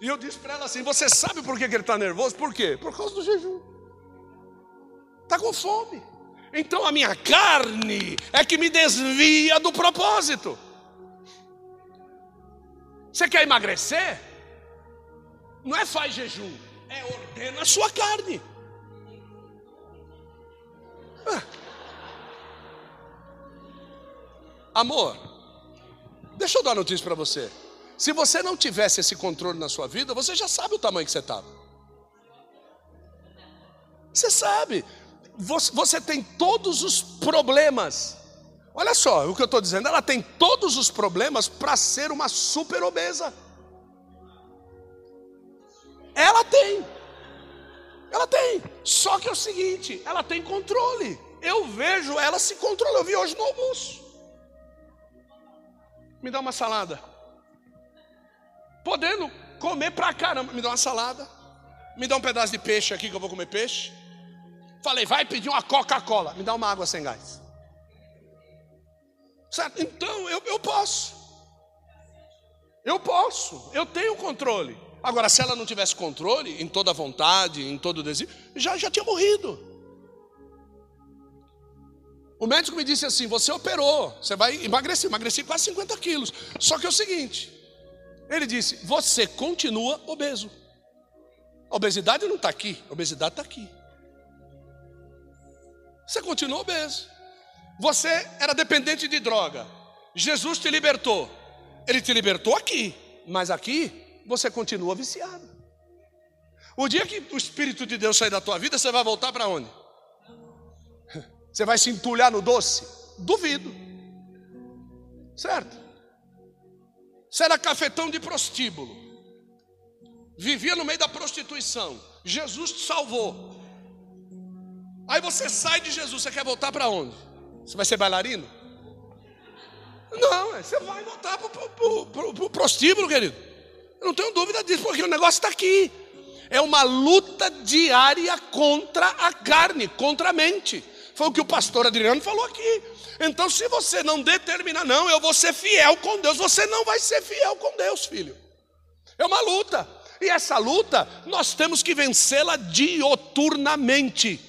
E eu disse para ela assim: Você sabe por que ele está nervoso? Por quê? Por causa do jejum. Está com fome. Então a minha carne é que me desvia do propósito. Você quer emagrecer? Não é faz jejum, é ordena a sua carne. Ah. Amor, deixa eu dar notícia para você. Se você não tivesse esse controle na sua vida, você já sabe o tamanho que você estava. Você sabe, você, tem todos os problemas. Olha só o que eu estou dizendo, ela tem todos os problemas para ser uma super obesa. Ela tem. Ela tem. Só que é o seguinte, ela tem controle. Eu vejo ela se controlar. Eu vi hoje no almoço. Me dá uma salada. Podendo comer pra caramba, me dá uma salada. Me dá um pedaço de peixe aqui que eu vou comer peixe. Falei, vai pedir uma Coca-Cola. Me dá uma água sem gás. Certo? Então eu, eu posso. Eu posso, eu tenho controle. Agora, se ela não tivesse controle em toda vontade, em todo desejo, já, já tinha morrido. O médico me disse assim: você operou, você vai emagrecer, emagreci quase 50 quilos. Só que é o seguinte: ele disse, você continua obeso. A obesidade não está aqui, a obesidade está aqui. Você continua obeso. Você era dependente de droga. Jesus te libertou. Ele te libertou aqui, mas aqui você continua viciado. O dia que o Espírito de Deus sair da tua vida, você vai voltar para onde? Você vai se entulhar no doce? Duvido. Certo? Você era cafetão de prostíbulo. Vivia no meio da prostituição. Jesus te salvou. Aí você sai de Jesus, você quer voltar para onde? Você vai ser bailarino? Não, você vai voltar para o prostíbulo, querido. Eu não tenho dúvida disso, porque o negócio está aqui. É uma luta diária contra a carne, contra a mente. Foi o que o pastor Adriano falou aqui. Então, se você não determinar, não, eu vou ser fiel com Deus, você não vai ser fiel com Deus, filho. É uma luta. E essa luta, nós temos que vencê-la dioturnamente.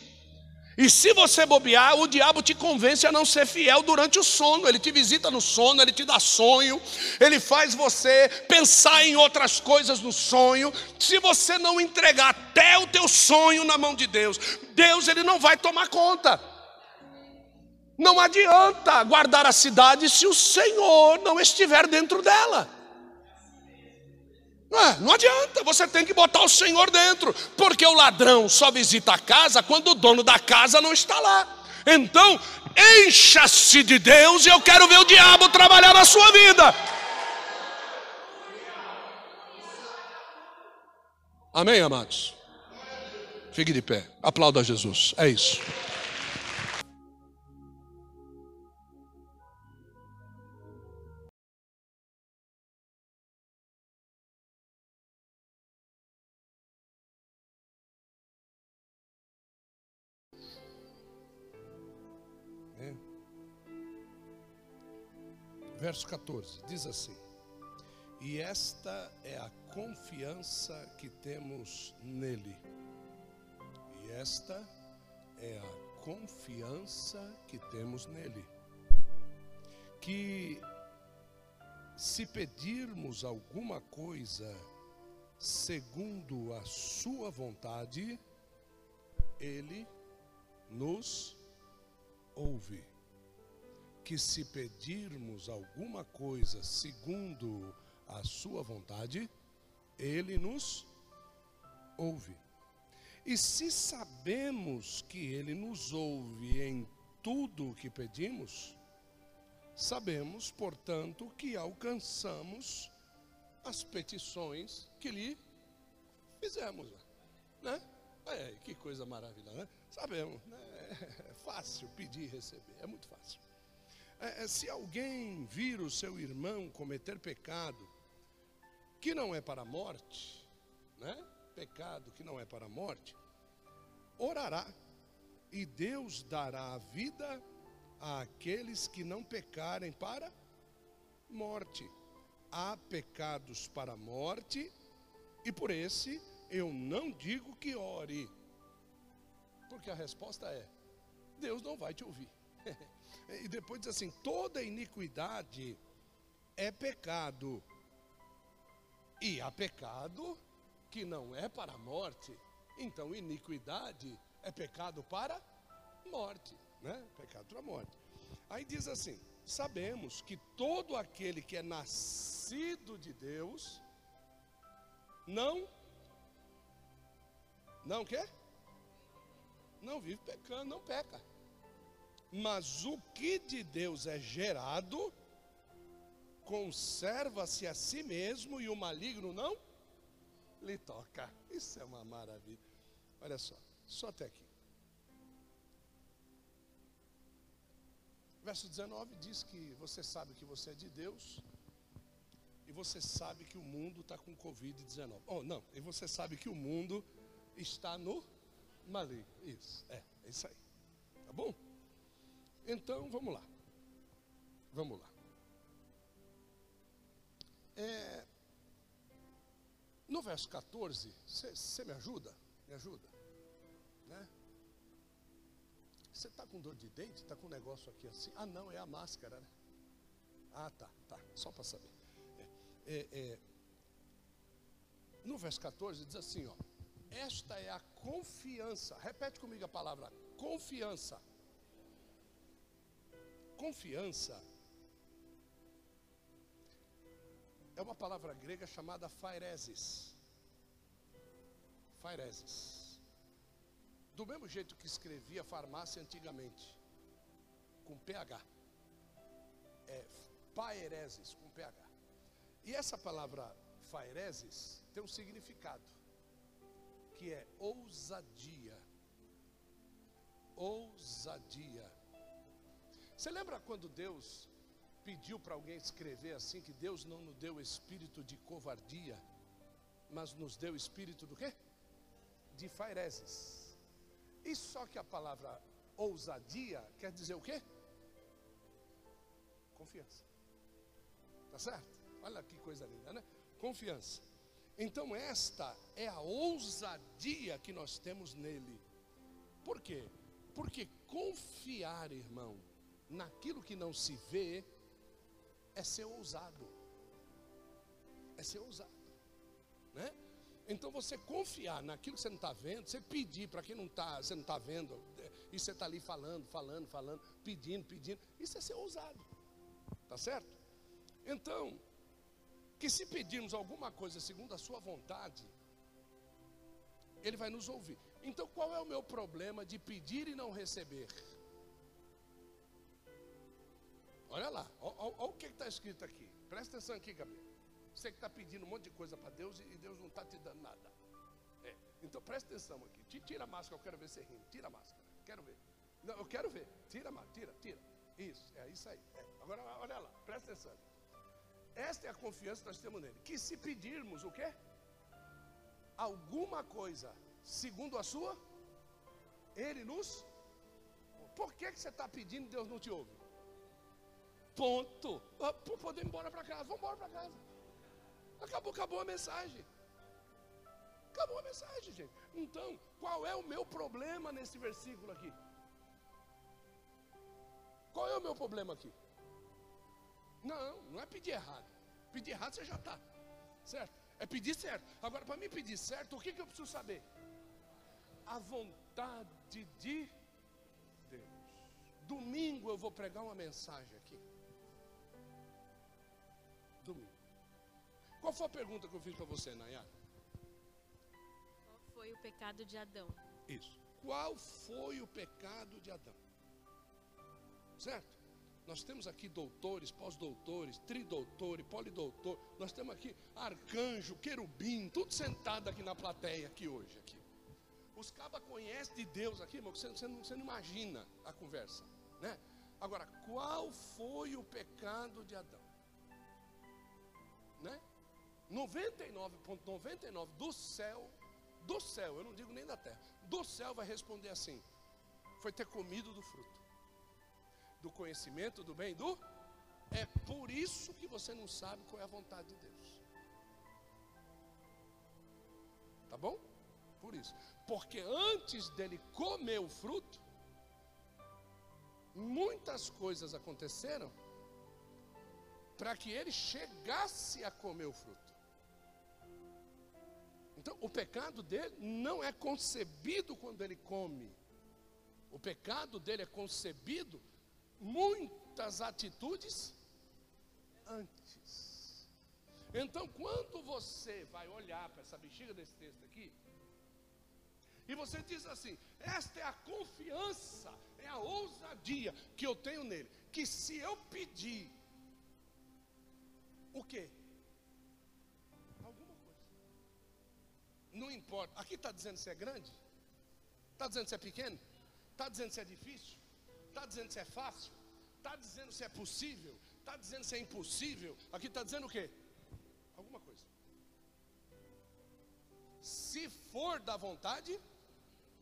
E se você bobear, o diabo te convence a não ser fiel durante o sono. Ele te visita no sono, ele te dá sonho, ele faz você pensar em outras coisas no sonho. Se você não entregar até o teu sonho na mão de Deus, Deus ele não vai tomar conta. Não adianta guardar a cidade se o Senhor não estiver dentro dela. Não, é, não adianta, você tem que botar o Senhor dentro, porque o ladrão só visita a casa quando o dono da casa não está lá. Então, encha-se de Deus e eu quero ver o diabo trabalhar na sua vida. Amém, amados? Fique de pé, aplauda Jesus, é isso. Verso 14, diz assim: E esta é a confiança que temos nele. E esta é a confiança que temos nele. Que se pedirmos alguma coisa segundo a sua vontade, ele nos ouve que se pedirmos alguma coisa segundo a sua vontade, ele nos ouve. E se sabemos que ele nos ouve em tudo o que pedimos, sabemos, portanto, que alcançamos as petições que lhe fizemos, né? É, que coisa maravilhosa, né? Sabemos, né? é fácil pedir e receber, é muito fácil. É, é, se alguém vir o seu irmão cometer pecado que não é para a morte, né? Pecado que não é para a morte, orará e Deus dará a vida àqueles que não pecarem para morte. Há pecados para a morte e por esse eu não digo que ore. Porque a resposta é: Deus não vai te ouvir. E depois diz assim: toda iniquidade é pecado. E há pecado que não é para a morte. Então, iniquidade é pecado para morte, né? Pecado para a morte. Aí diz assim: sabemos que todo aquele que é nascido de Deus não não quer? Não vive pecando, não peca. Mas o que de Deus é gerado, conserva-se a si mesmo e o maligno não lhe toca. Isso é uma maravilha. Olha só, só até aqui. Verso 19 diz que você sabe que você é de Deus e você sabe que o mundo está com Covid-19. Oh, não, e você sabe que o mundo está no maligno. Isso, é, é isso aí. Tá bom? Então, vamos lá. Vamos lá. É, no verso 14, você me ajuda? Me ajuda? Né? Você está com dor de dente? Está com um negócio aqui assim? Ah, não, é a máscara, né? Ah, tá, tá, só para saber. É, é, é, no verso 14 diz assim: ó, Esta é a confiança. Repete comigo a palavra confiança. Confiança é uma palavra grega chamada phaeresis. Phaeresis. Do mesmo jeito que escrevia farmácia antigamente, com PH. É phaeresis, com PH. E essa palavra phaeresis tem um significado, que é ousadia. Ousadia. Você lembra quando Deus pediu para alguém escrever assim que Deus não nos deu espírito de covardia, mas nos deu espírito do quê? De faireses. E só que a palavra ousadia quer dizer o quê? Confiança. Tá certo? Olha que coisa linda, né? Confiança. Então esta é a ousadia que nós temos nele. Por quê? Porque confiar, irmão, naquilo que não se vê é ser ousado. É ser ousado. Né? Então você confiar naquilo que você não está vendo, você pedir para quem não está, você não está vendo, e você está ali falando, falando, falando, pedindo, pedindo, isso é ser ousado. Tá certo? Então, que se pedirmos alguma coisa segundo a sua vontade, ele vai nos ouvir. Então, qual é o meu problema de pedir e não receber? Olha lá, olha, o que está escrito aqui. Presta atenção aqui, Gabriel. Você que está pedindo um monte de coisa para Deus e Deus não está te dando nada. É. Então presta atenção aqui. Tira a máscara, eu quero ver você rindo. Tira a máscara, quero ver. Não, eu quero ver. Tira a máscara, tira, tira. Isso, é isso aí. É. Agora olha lá, presta atenção. Esta é a confiança que nós temos nele. Que se pedirmos o quê? Alguma coisa, segundo a sua, ele nos. Por que, que você está pedindo e Deus não te ouve? Ponto. Ah, poder ir embora para casa. Vamos embora para casa. Acabou, acabou a mensagem. Acabou a mensagem, gente. Então, qual é o meu problema nesse versículo aqui? Qual é o meu problema aqui? Não, não é pedir errado. Pedir errado você já está. Certo? É pedir certo. Agora, para mim pedir certo, o que, que eu preciso saber? A vontade de Deus. Domingo eu vou pregar uma mensagem aqui domingo. Qual foi a pergunta que eu fiz para você, Nayara? Qual foi o pecado de Adão? Isso. Qual foi o pecado de Adão? Certo? Nós temos aqui doutores, pós-doutores, tridoutores, polidoutor. Nós temos aqui arcanjo, querubim, tudo sentado aqui na plateia aqui hoje. Aqui. Os cabas conhecem de Deus aqui, irmão, você, você, não, você não imagina a conversa. Né? Agora, qual foi o pecado de Adão? Né? 99,99 ,99 do céu, do céu, eu não digo nem da terra, do céu vai responder assim: foi ter comido do fruto, do conhecimento do bem, do. É por isso que você não sabe qual é a vontade de Deus. Tá bom? Por isso. Porque antes dele comer o fruto, muitas coisas aconteceram para que ele chegasse a comer o fruto. Então, o pecado dele não é concebido quando ele come. O pecado dele é concebido muitas atitudes antes. Então, quando você vai olhar para essa bexiga desse texto aqui, e você diz assim: esta é a confiança, é a ousadia que eu tenho nele, que se eu pedir o quê? Não importa. Aqui está dizendo se é grande? Está dizendo se é pequeno? Está dizendo se é difícil? Está dizendo se é fácil? Está dizendo se é possível? Está dizendo se é impossível? Aqui está dizendo o quê? Alguma coisa. Se for da vontade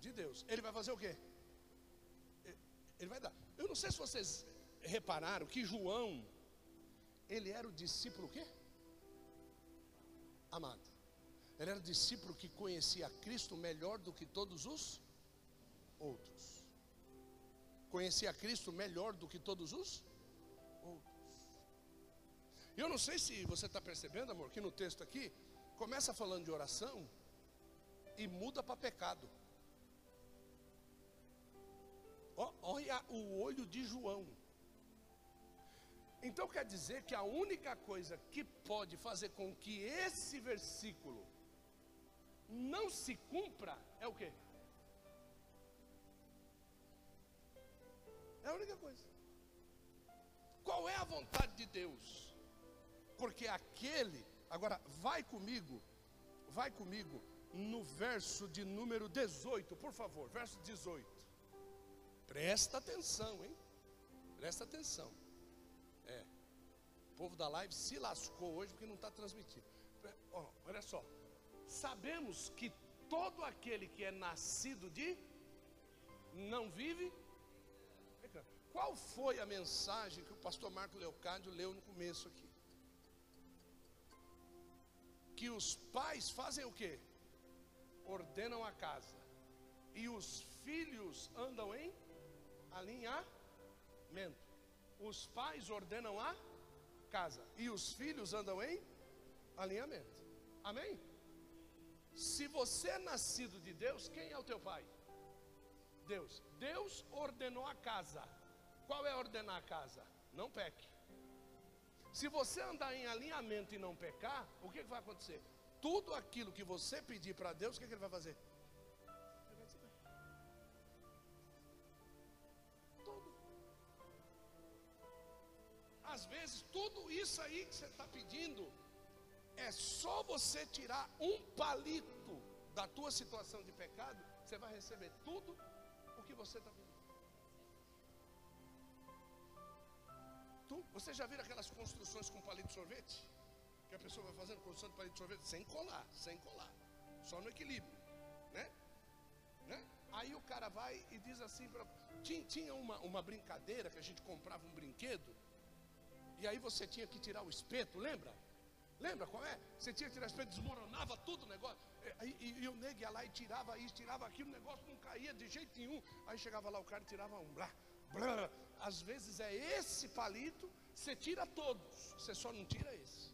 de Deus, Ele vai fazer o quê? Ele vai dar. Eu não sei se vocês repararam que João, ele era o discípulo o quê? Amado. Ele era discípulo que conhecia Cristo melhor do que todos os outros. Conhecia Cristo melhor do que todos os outros. Eu não sei se você está percebendo, amor, que no texto aqui começa falando de oração e muda para pecado. Olha o olho de João. Então quer dizer que a única coisa que pode fazer com que esse versículo não se cumpra é o quê? É a única coisa. Qual é a vontade de Deus? Porque aquele, agora vai comigo, vai comigo no verso de número 18, por favor, verso 18. Presta atenção, hein? Presta atenção. É. O povo da live se lascou hoje porque não está transmitindo. Olha só. Sabemos que todo aquele que é nascido de não vive. Qual foi a mensagem que o pastor Marco Leocádio leu no começo aqui? Que os pais fazem o quê? Ordenam a casa. E os filhos andam em alinhamento. Os pais ordenam a casa e os filhos andam em alinhamento. Amém? Se você é nascido de Deus, quem é o teu pai? Deus. Deus ordenou a casa. Qual é ordenar a casa? Não peque. Se você andar em alinhamento e não pecar, o que, que vai acontecer? Tudo aquilo que você pedir para Deus, o que, que ele vai fazer? Às vezes, tudo isso aí que você está pedindo, é só você tirar um palito da tua situação de pecado, você vai receber tudo o que você está pedindo. Tu, você já viu aquelas construções com palito de sorvete? Que a pessoa vai fazendo construção de palito de sorvete sem colar, sem colar, só no equilíbrio, né? né? Aí o cara vai e diz assim para tinha, tinha uma, uma brincadeira que a gente comprava um brinquedo e aí você tinha que tirar o espeto, lembra? Lembra qual é? Você tinha que tirar o espeto, desmoronava tudo o negócio. E, e, e o nego ia lá e tirava isso, tirava aquilo, o negócio não caía de jeito nenhum. Aí chegava lá o cara e tirava um blá, blá. Às vezes é esse palito, você tira todos, você só não tira esse.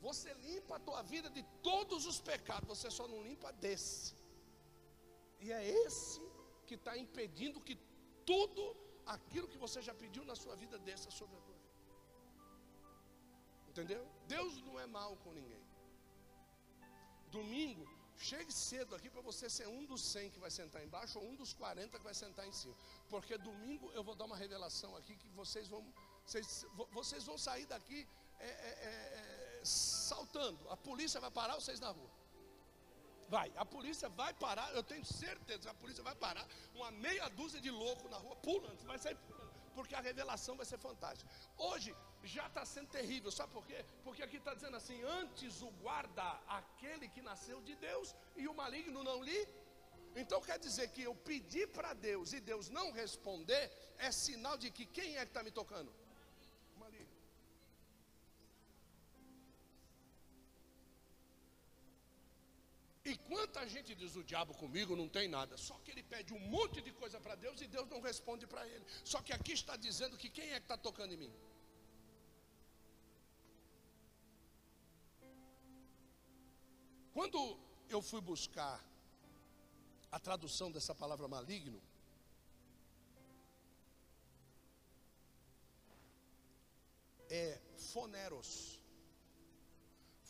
Você limpa a tua vida de todos os pecados, você só não limpa desse. E é esse que está impedindo que tudo aquilo que você já pediu na sua vida desça sobre a tua vida. Entendeu? Deus não é mal com ninguém. Domingo, chegue cedo aqui para você ser um dos 100 que vai sentar embaixo ou um dos 40 que vai sentar em cima. Porque domingo eu vou dar uma revelação aqui que vocês vão, vocês, vocês vão sair daqui é, é, é, é, saltando. A polícia vai parar vocês na rua. Vai, a polícia vai parar, eu tenho certeza que a polícia vai parar uma meia dúzia de louco na rua, pulando, vai sair pulando, porque a revelação vai ser fantástica. Hoje já está sendo terrível. Sabe por quê? Porque aqui está dizendo assim: antes o guarda aquele que nasceu de Deus e o maligno não lhe. Então quer dizer que eu pedi para Deus e Deus não responder, é sinal de que quem é que está me tocando? O maligno. E quanta gente diz o diabo comigo não tem nada, só que ele pede um monte de coisa para Deus e Deus não responde para ele. Só que aqui está dizendo que quem é que está tocando em mim? Quando eu fui buscar a tradução dessa palavra maligno, é foneros.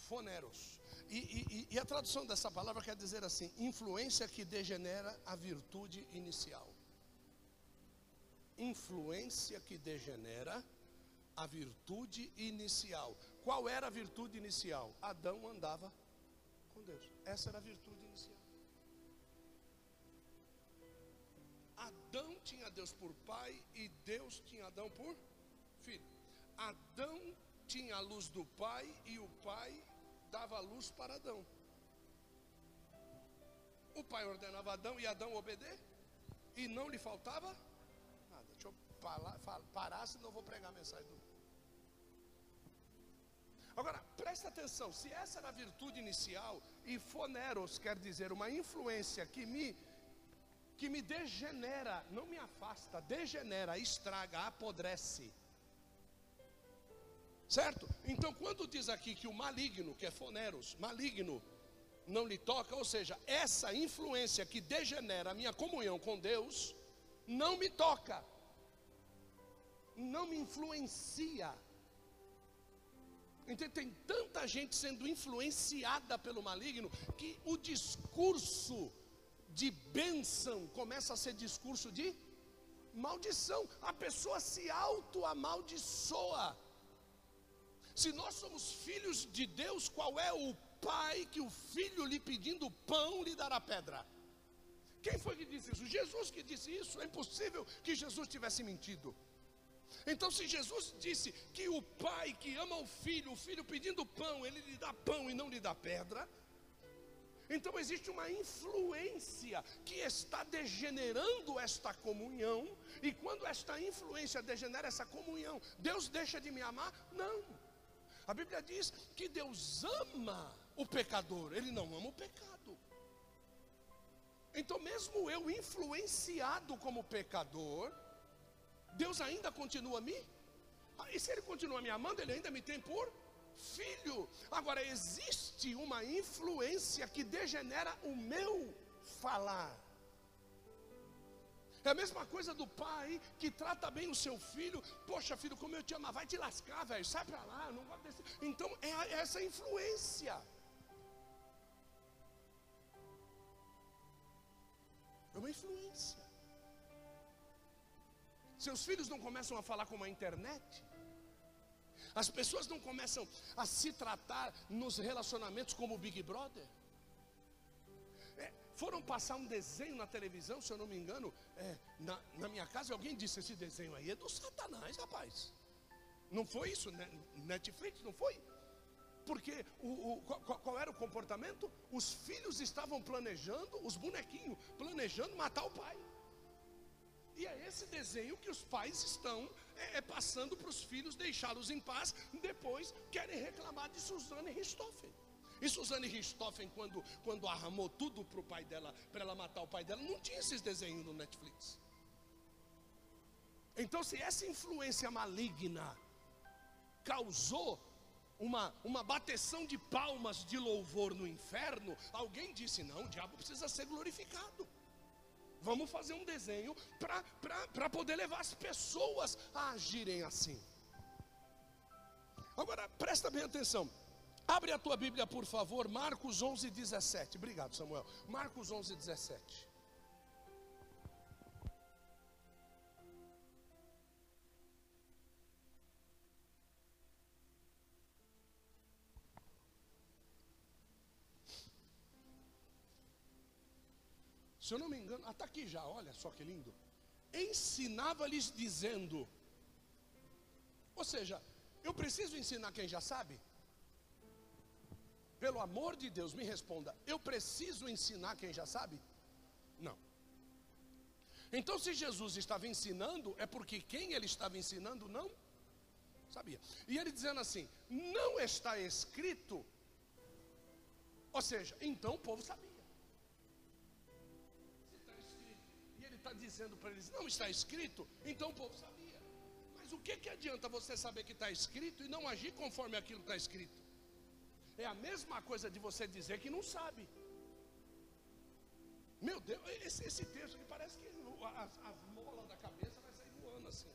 Foneros. E, e, e, a tradução dessa palavra quer dizer assim: influência que degenera a virtude inicial. Influência que degenera a virtude inicial. Qual era a virtude inicial? Adão andava com Deus. Essa era a virtude inicial. Adão tinha Deus por pai e Deus tinha Adão por filho. Adão tinha a luz do pai e o pai dava a luz para Adão. O pai ordenava Adão e Adão obedecer e não lhe faltava nada. Deixa eu parar, senão eu vou pregar a mensagem do. Agora, presta atenção: se essa era a virtude inicial, e foneros quer dizer uma influência que me que me degenera, não me afasta, degenera, estraga, apodrece. Certo? Então, quando diz aqui que o maligno, que é foneros, maligno, não lhe toca, ou seja, essa influência que degenera a minha comunhão com Deus, não me toca, não me influencia. Então, tem tanta gente sendo influenciada pelo maligno que o discurso de bênção começa a ser discurso de maldição. A pessoa se auto-amaldiçoa. Se nós somos filhos de Deus, qual é o pai que o filho lhe pedindo pão lhe dará pedra? Quem foi que disse isso? Jesus que disse isso. É impossível que Jesus tivesse mentido. Então, se Jesus disse que o pai que ama o filho, o filho pedindo pão, ele lhe dá pão e não lhe dá pedra, então existe uma influência que está degenerando esta comunhão, e quando esta influência degenera essa comunhão, Deus deixa de me amar? Não. A Bíblia diz que Deus ama o pecador, Ele não ama o pecado. Então, mesmo eu influenciado como pecador, Deus ainda continua a me. Ah, e se Ele continua me amando, Ele ainda me tem por filho. Agora, existe uma influência que degenera o meu falar. É a mesma coisa do pai que trata bem o seu filho. Poxa, filho, como eu te amo, vai te lascar, velho. Sai para lá, não gosto desse. Então é essa influência. É uma influência. Seus filhos não começam a falar com a internet. As pessoas não começam a se tratar nos relacionamentos como o Big Brother. É, foram passar um desenho na televisão, se eu não me engano, é, na, na, minha casa, alguém disse: esse desenho aí é do Satanás, rapaz. Não foi isso? Né? Netflix, não foi? Porque o, o qual, qual, era o comportamento? Os filhos estavam planejando, os bonequinhos planejando matar o pai. E é esse desenho que os pais estão é, é passando para os filhos, deixá-los em paz. Depois querem reclamar de Suzane Richthofen. E Suzane Richthofen, quando, quando arramou tudo para o pai dela, para ela matar o pai dela, não tinha esses desenhos no Netflix. Então, se essa influência maligna causou uma, uma bateção de palmas de louvor no inferno, alguém disse: não, o diabo precisa ser glorificado. Vamos fazer um desenho para poder levar as pessoas a agirem assim. Agora, presta bem atenção. Abre a tua Bíblia, por favor, Marcos 11, 17. Obrigado, Samuel. Marcos 11, 17. Se eu não me engano, até aqui já, olha só que lindo. Ensinava-lhes dizendo, ou seja, eu preciso ensinar quem já sabe? Pelo amor de Deus, me responda, eu preciso ensinar quem já sabe? Não. Então, se Jesus estava ensinando, é porque quem ele estava ensinando não sabia. E ele dizendo assim: não está escrito, ou seja, então o povo sabia. Está dizendo para eles, não está escrito, então o povo sabia. Mas o que, que adianta você saber que está escrito e não agir conforme aquilo está escrito? É a mesma coisa de você dizer que não sabe. Meu Deus, esse, esse texto que parece que as, as molas da cabeça vai sair voando assim.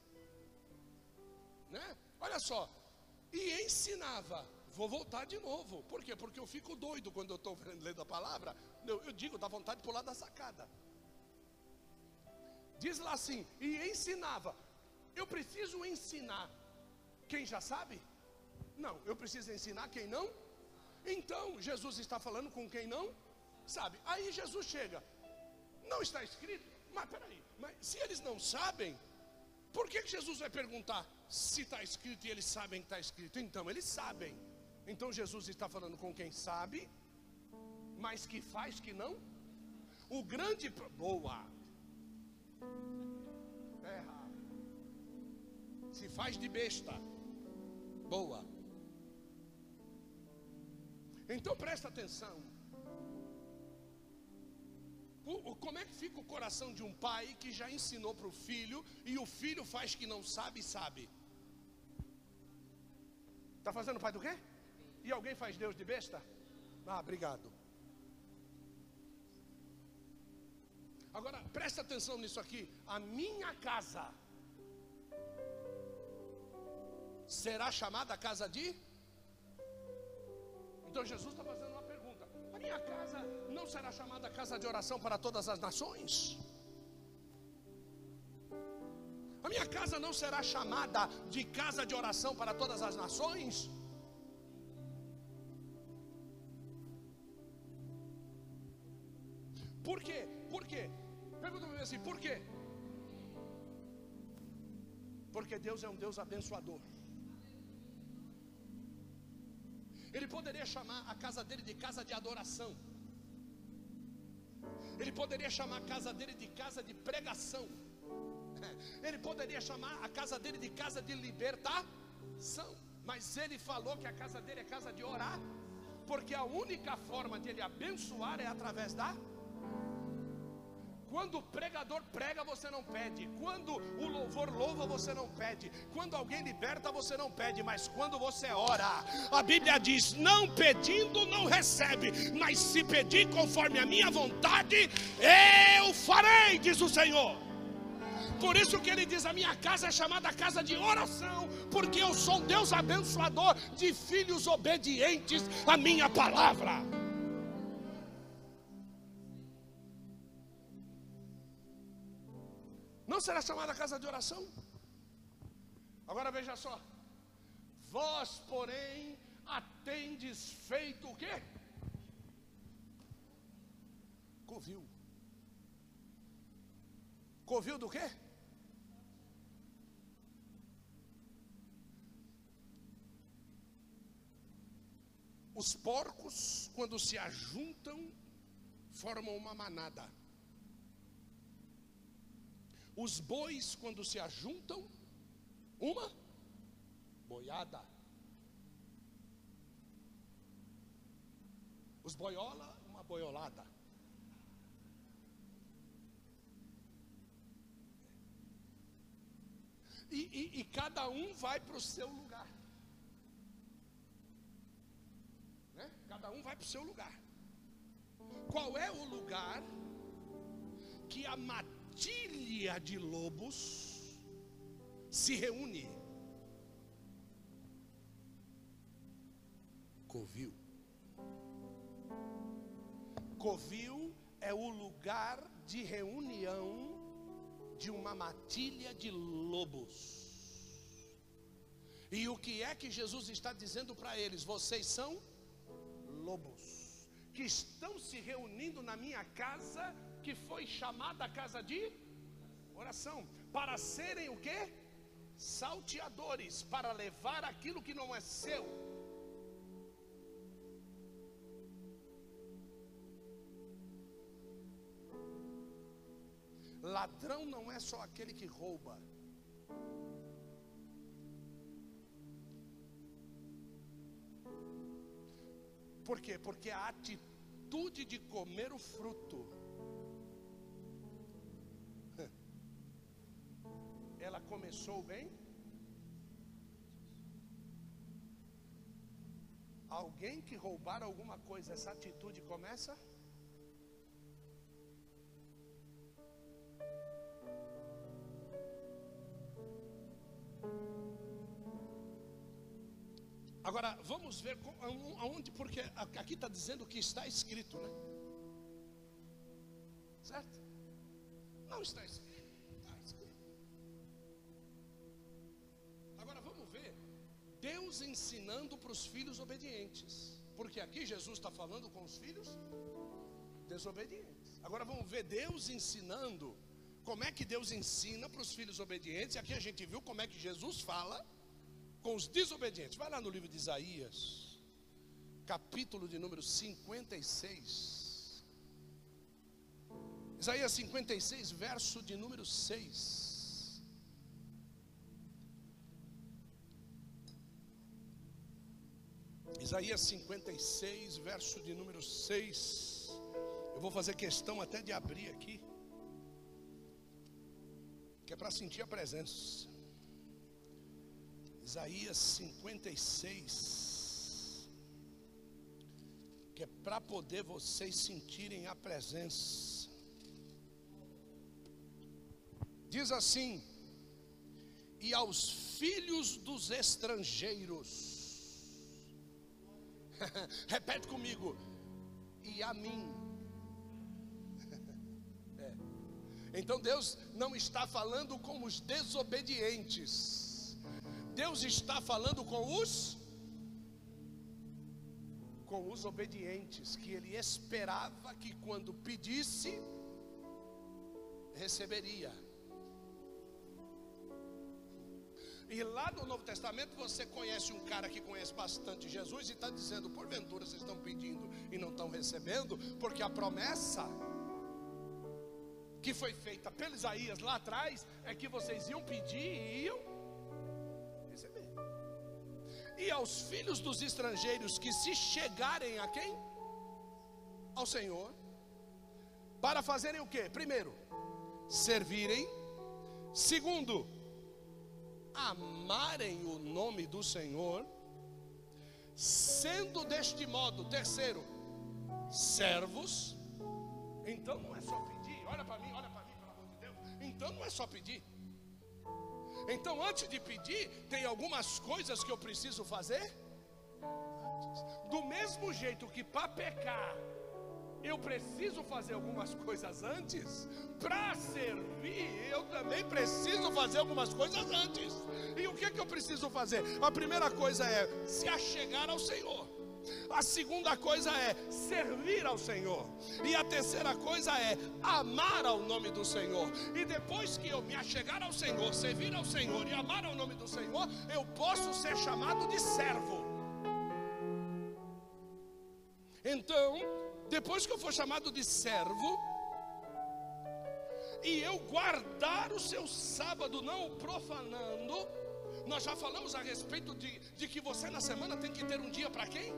Né? Olha só. E ensinava. Vou voltar de novo. Por quê? Porque eu fico doido quando eu estou lendo a palavra. Eu, eu digo, dá vontade de pular da sacada. Diz lá assim: e ensinava. Eu preciso ensinar quem já sabe? Não, eu preciso ensinar quem não? Então, Jesus está falando com quem não sabe. Aí Jesus chega, não está escrito, mas peraí, mas se eles não sabem, por que, que Jesus vai perguntar se está escrito e eles sabem que está escrito? Então, eles sabem. Então, Jesus está falando com quem sabe, mas que faz que não? O grande. Boa, Se faz de besta. Boa. Então presta atenção. Como é que fica o coração de um pai que já ensinou para o filho e o filho faz que não sabe sabe? Está fazendo pai do quê? E alguém faz Deus de besta? Ah, obrigado. Agora presta atenção nisso aqui. A minha casa será chamada casa de. Então Jesus está fazendo uma pergunta: a minha casa não será chamada casa de oração para todas as nações? A minha casa não será chamada de casa de oração para todas as nações? Deus é um Deus abençoador. Ele poderia chamar a casa dele de casa de adoração. Ele poderia chamar a casa dele de casa de pregação. Ele poderia chamar a casa dele de casa de libertação. Mas ele falou que a casa dele é casa de orar. Porque a única forma de ele abençoar é através da quando o pregador prega, você não pede. Quando o louvor louva, você não pede. Quando alguém liberta, você não pede. Mas quando você ora, a Bíblia diz: não pedindo, não recebe. Mas se pedir conforme a minha vontade, eu farei, diz o Senhor. Por isso que ele diz: a minha casa é chamada casa de oração, porque eu sou um Deus abençoador de filhos obedientes à minha palavra. Não será chamada casa de oração? Agora veja só. Vós, porém, atendes feito o quê? Covil. Covil do quê? Os porcos, quando se ajuntam, formam uma manada. Os bois, quando se ajuntam, uma boiada. Os boiola, uma boiolada. E, e, e cada um vai para o seu lugar. Né? Cada um vai para o seu lugar. Qual é o lugar que a matéria matilha de lobos se reúne. Covil. Covil é o lugar de reunião de uma matilha de lobos. E o que é que Jesus está dizendo para eles? Vocês são lobos que estão se reunindo na minha casa que foi chamada casa de oração, para serem o que? Salteadores, para levar aquilo que não é seu. Ladrão não é só aquele que rouba. Por quê? Porque a atitude de comer o fruto começou bem? Alguém que roubar alguma coisa, essa atitude começa? Agora, vamos ver aonde, porque aqui está dizendo que está escrito, né? Certo? Não está escrito. Deus ensinando para os filhos obedientes. Porque aqui Jesus está falando com os filhos desobedientes. Agora vamos ver Deus ensinando. Como é que Deus ensina para os filhos obedientes? Aqui a gente viu como é que Jesus fala com os desobedientes. Vai lá no livro de Isaías, capítulo de número 56. Isaías 56, verso de número 6. Isaías 56, verso de número 6. Eu vou fazer questão até de abrir aqui, que é para sentir a presença. Isaías 56, que é para poder vocês sentirem a presença. Diz assim: E aos filhos dos estrangeiros, Repete comigo. E a mim. É. Então Deus não está falando com os desobedientes. Deus está falando com os com os obedientes, que ele esperava que quando pedisse receberia. E lá no Novo Testamento você conhece um cara que conhece bastante Jesus e está dizendo: porventura vocês estão pedindo e não estão recebendo, porque a promessa que foi feita pelo Isaías lá atrás é que vocês iam pedir e iam receber. E aos filhos dos estrangeiros que se chegarem a quem? Ao Senhor, para fazerem o que? Primeiro, servirem. Segundo, amarem o nome do Senhor, sendo deste modo, terceiro, servos. Então não é só pedir, olha para mim, olha para mim, pelo amor de Deus. Então não é só pedir. Então antes de pedir, tem algumas coisas que eu preciso fazer. Do mesmo jeito que para pecar eu preciso fazer algumas coisas antes, para servir, eu também preciso fazer algumas coisas antes. E o que, é que eu preciso fazer? A primeira coisa é se achegar ao Senhor. A segunda coisa é servir ao Senhor. E a terceira coisa é amar ao nome do Senhor. E depois que eu me achegar ao Senhor, servir ao Senhor e amar ao nome do Senhor, eu posso ser chamado de servo. Então, depois que eu for chamado de servo, e eu guardar o seu sábado, não o profanando, nós já falamos a respeito de, de que você na semana tem que ter um dia para quem?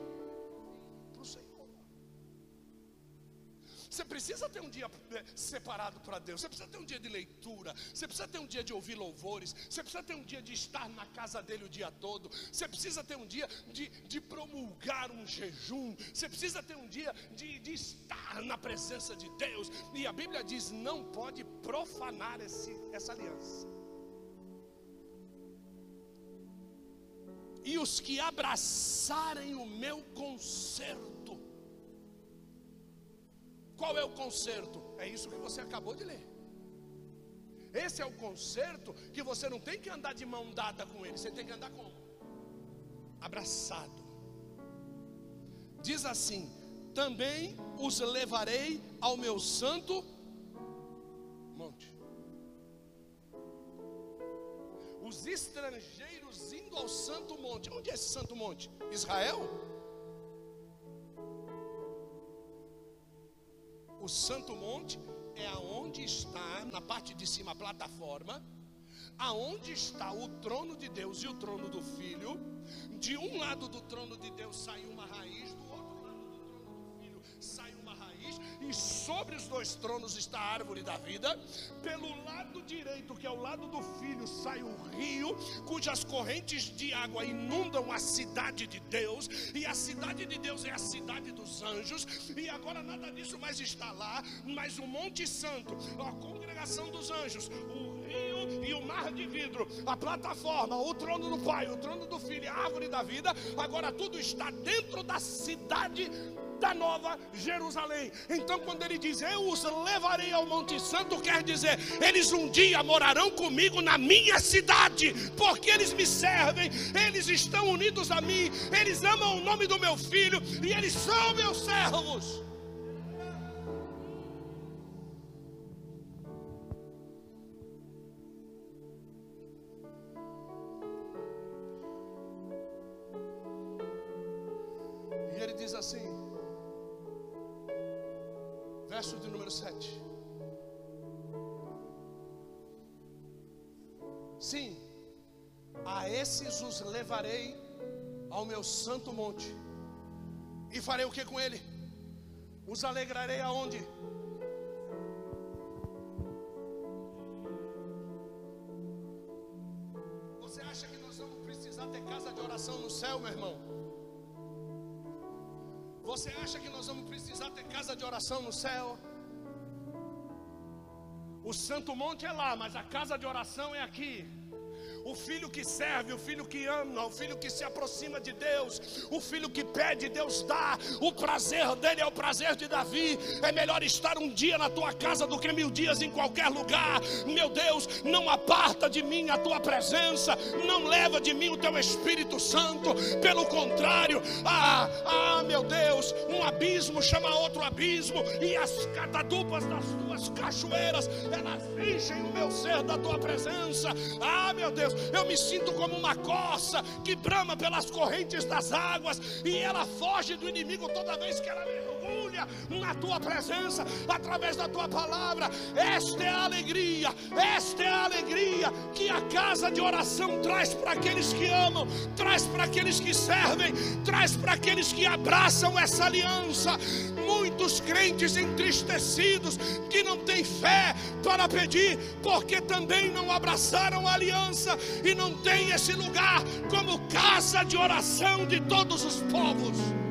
Você precisa ter um dia eh, separado para Deus. Você precisa ter um dia de leitura. Você precisa ter um dia de ouvir louvores. Você precisa ter um dia de estar na casa dele o dia todo. Você precisa ter um dia de, de promulgar um jejum. Você precisa ter um dia de, de estar na presença de Deus. E a Bíblia diz: não pode profanar esse, essa aliança. E os que abraçarem o meu conserto qual é o conserto? É isso que você acabou de ler. Esse é o conserto que você não tem que andar de mão dada com ele, você tem que andar como? Abraçado. Diz assim: também os levarei ao meu santo monte. Os estrangeiros indo ao santo monte. Onde é esse santo monte? Israel? O Santo Monte é aonde está, na parte de cima, a plataforma, aonde está o trono de Deus e o trono do Filho. De um lado do trono de Deus sai uma raiz, e sobre os dois tronos está a árvore da vida. Pelo lado direito, que é o lado do filho, sai um rio, cujas correntes de água inundam a cidade de Deus, e a cidade de Deus é a cidade dos anjos, e agora nada disso mais está lá, mas o Monte Santo, a congregação dos anjos, o rio e o mar de vidro, a plataforma, o trono do Pai, o trono do Filho, a árvore da vida, agora tudo está dentro da cidade da nova Jerusalém. Então, quando ele diz eu os levarei ao Monte Santo, quer dizer, eles um dia morarão comigo na minha cidade, porque eles me servem, eles estão unidos a mim, eles amam o nome do meu filho e eles são meus servos. Levarei ao meu santo monte. E farei o que com ele? Os alegrarei aonde? Você acha que nós vamos precisar ter casa de oração no céu, meu irmão? Você acha que nós vamos precisar ter casa de oração no céu? O Santo Monte é lá, mas a casa de oração é aqui. O filho que serve, o filho que ama, o filho que se aproxima de Deus, o filho que pede, Deus dá. O prazer dele é o prazer de Davi. É melhor estar um dia na tua casa do que mil dias em qualquer lugar. Meu Deus, não aparta de mim a tua presença, não leva de mim o teu Espírito Santo. Pelo contrário, ah, ah, meu Deus, um abismo chama outro abismo, e as catadupas das tuas cachoeiras, elas enchem o meu ser da tua presença. Ah, meu Deus, eu me sinto como uma corça que brama pelas correntes das águas e ela foge do inimigo toda vez que ela mergulha na tua presença, através da tua palavra. Esta é a alegria, esta é a alegria que a casa de oração traz para aqueles que amam, traz para aqueles que servem, traz para aqueles que abraçam essa aliança. Muitos crentes entristecidos que não têm fé para pedir, porque também não abraçaram a aliança e não têm esse lugar como casa de oração de todos os povos.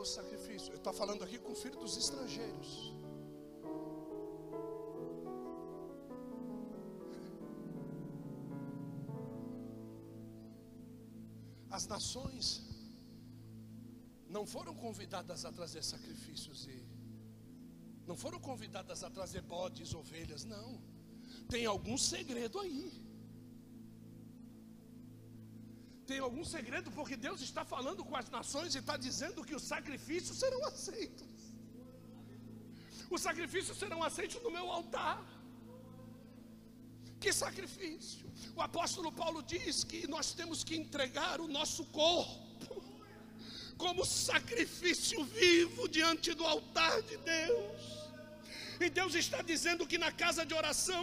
O sacrifício, eu estou falando aqui com o filho dos estrangeiros. As nações não foram convidadas a trazer sacrifícios e não foram convidadas a trazer bodes, ovelhas, não. Tem algum segredo aí. Tem algum segredo porque Deus está falando com as nações e está dizendo que os sacrifícios serão aceitos. Os sacrifícios serão aceitos no meu altar. Que sacrifício? O apóstolo Paulo diz que nós temos que entregar o nosso corpo como sacrifício vivo diante do altar de Deus. E Deus está dizendo que na casa de oração,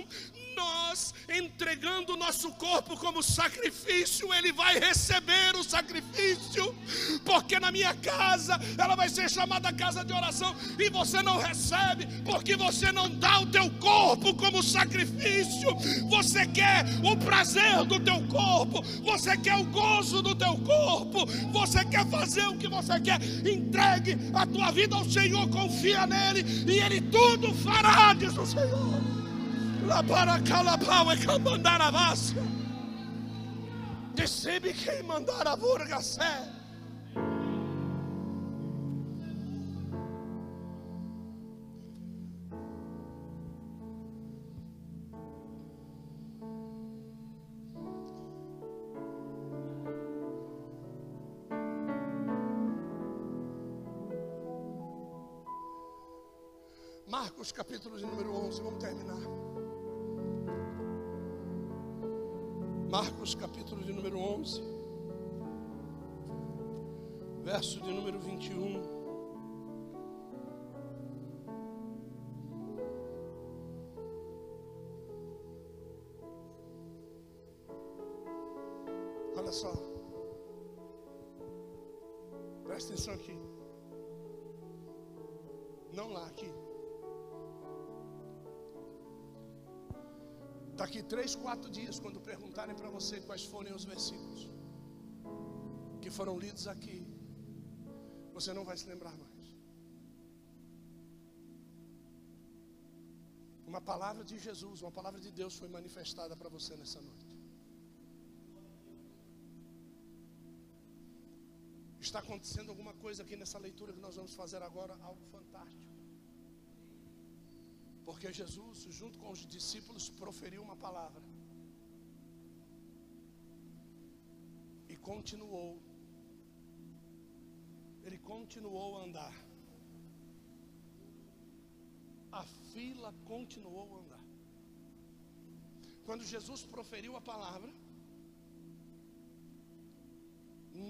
nós entregando o nosso corpo como sacrifício, Ele vai receber o sacrifício, porque na minha casa ela vai ser chamada casa de oração, e você não recebe, porque você não dá o teu corpo como sacrifício. Você quer o prazer do teu corpo, você quer o gozo do teu corpo, você quer fazer o que você quer. Entregue a tua vida ao Senhor, confia nele, e Ele tudo fará, diz o Senhor. La baracalapau é que mandar a vassa. Decebe quem mandar a burgacé. Marcos capítulo de número 11, vamos terminar. Marcos capítulo de número 11, verso de número 21. Olha só, presta atenção aqui. Não lá, aqui. Daqui três, quatro dias, quando perguntarem para você quais forem os versículos que foram lidos aqui, você não vai se lembrar mais. Uma palavra de Jesus, uma palavra de Deus foi manifestada para você nessa noite. Está acontecendo alguma coisa aqui nessa leitura que nós vamos fazer agora, algo fantástico. Porque Jesus, junto com os discípulos, proferiu uma palavra. E continuou. Ele continuou a andar. A fila continuou a andar. Quando Jesus proferiu a palavra,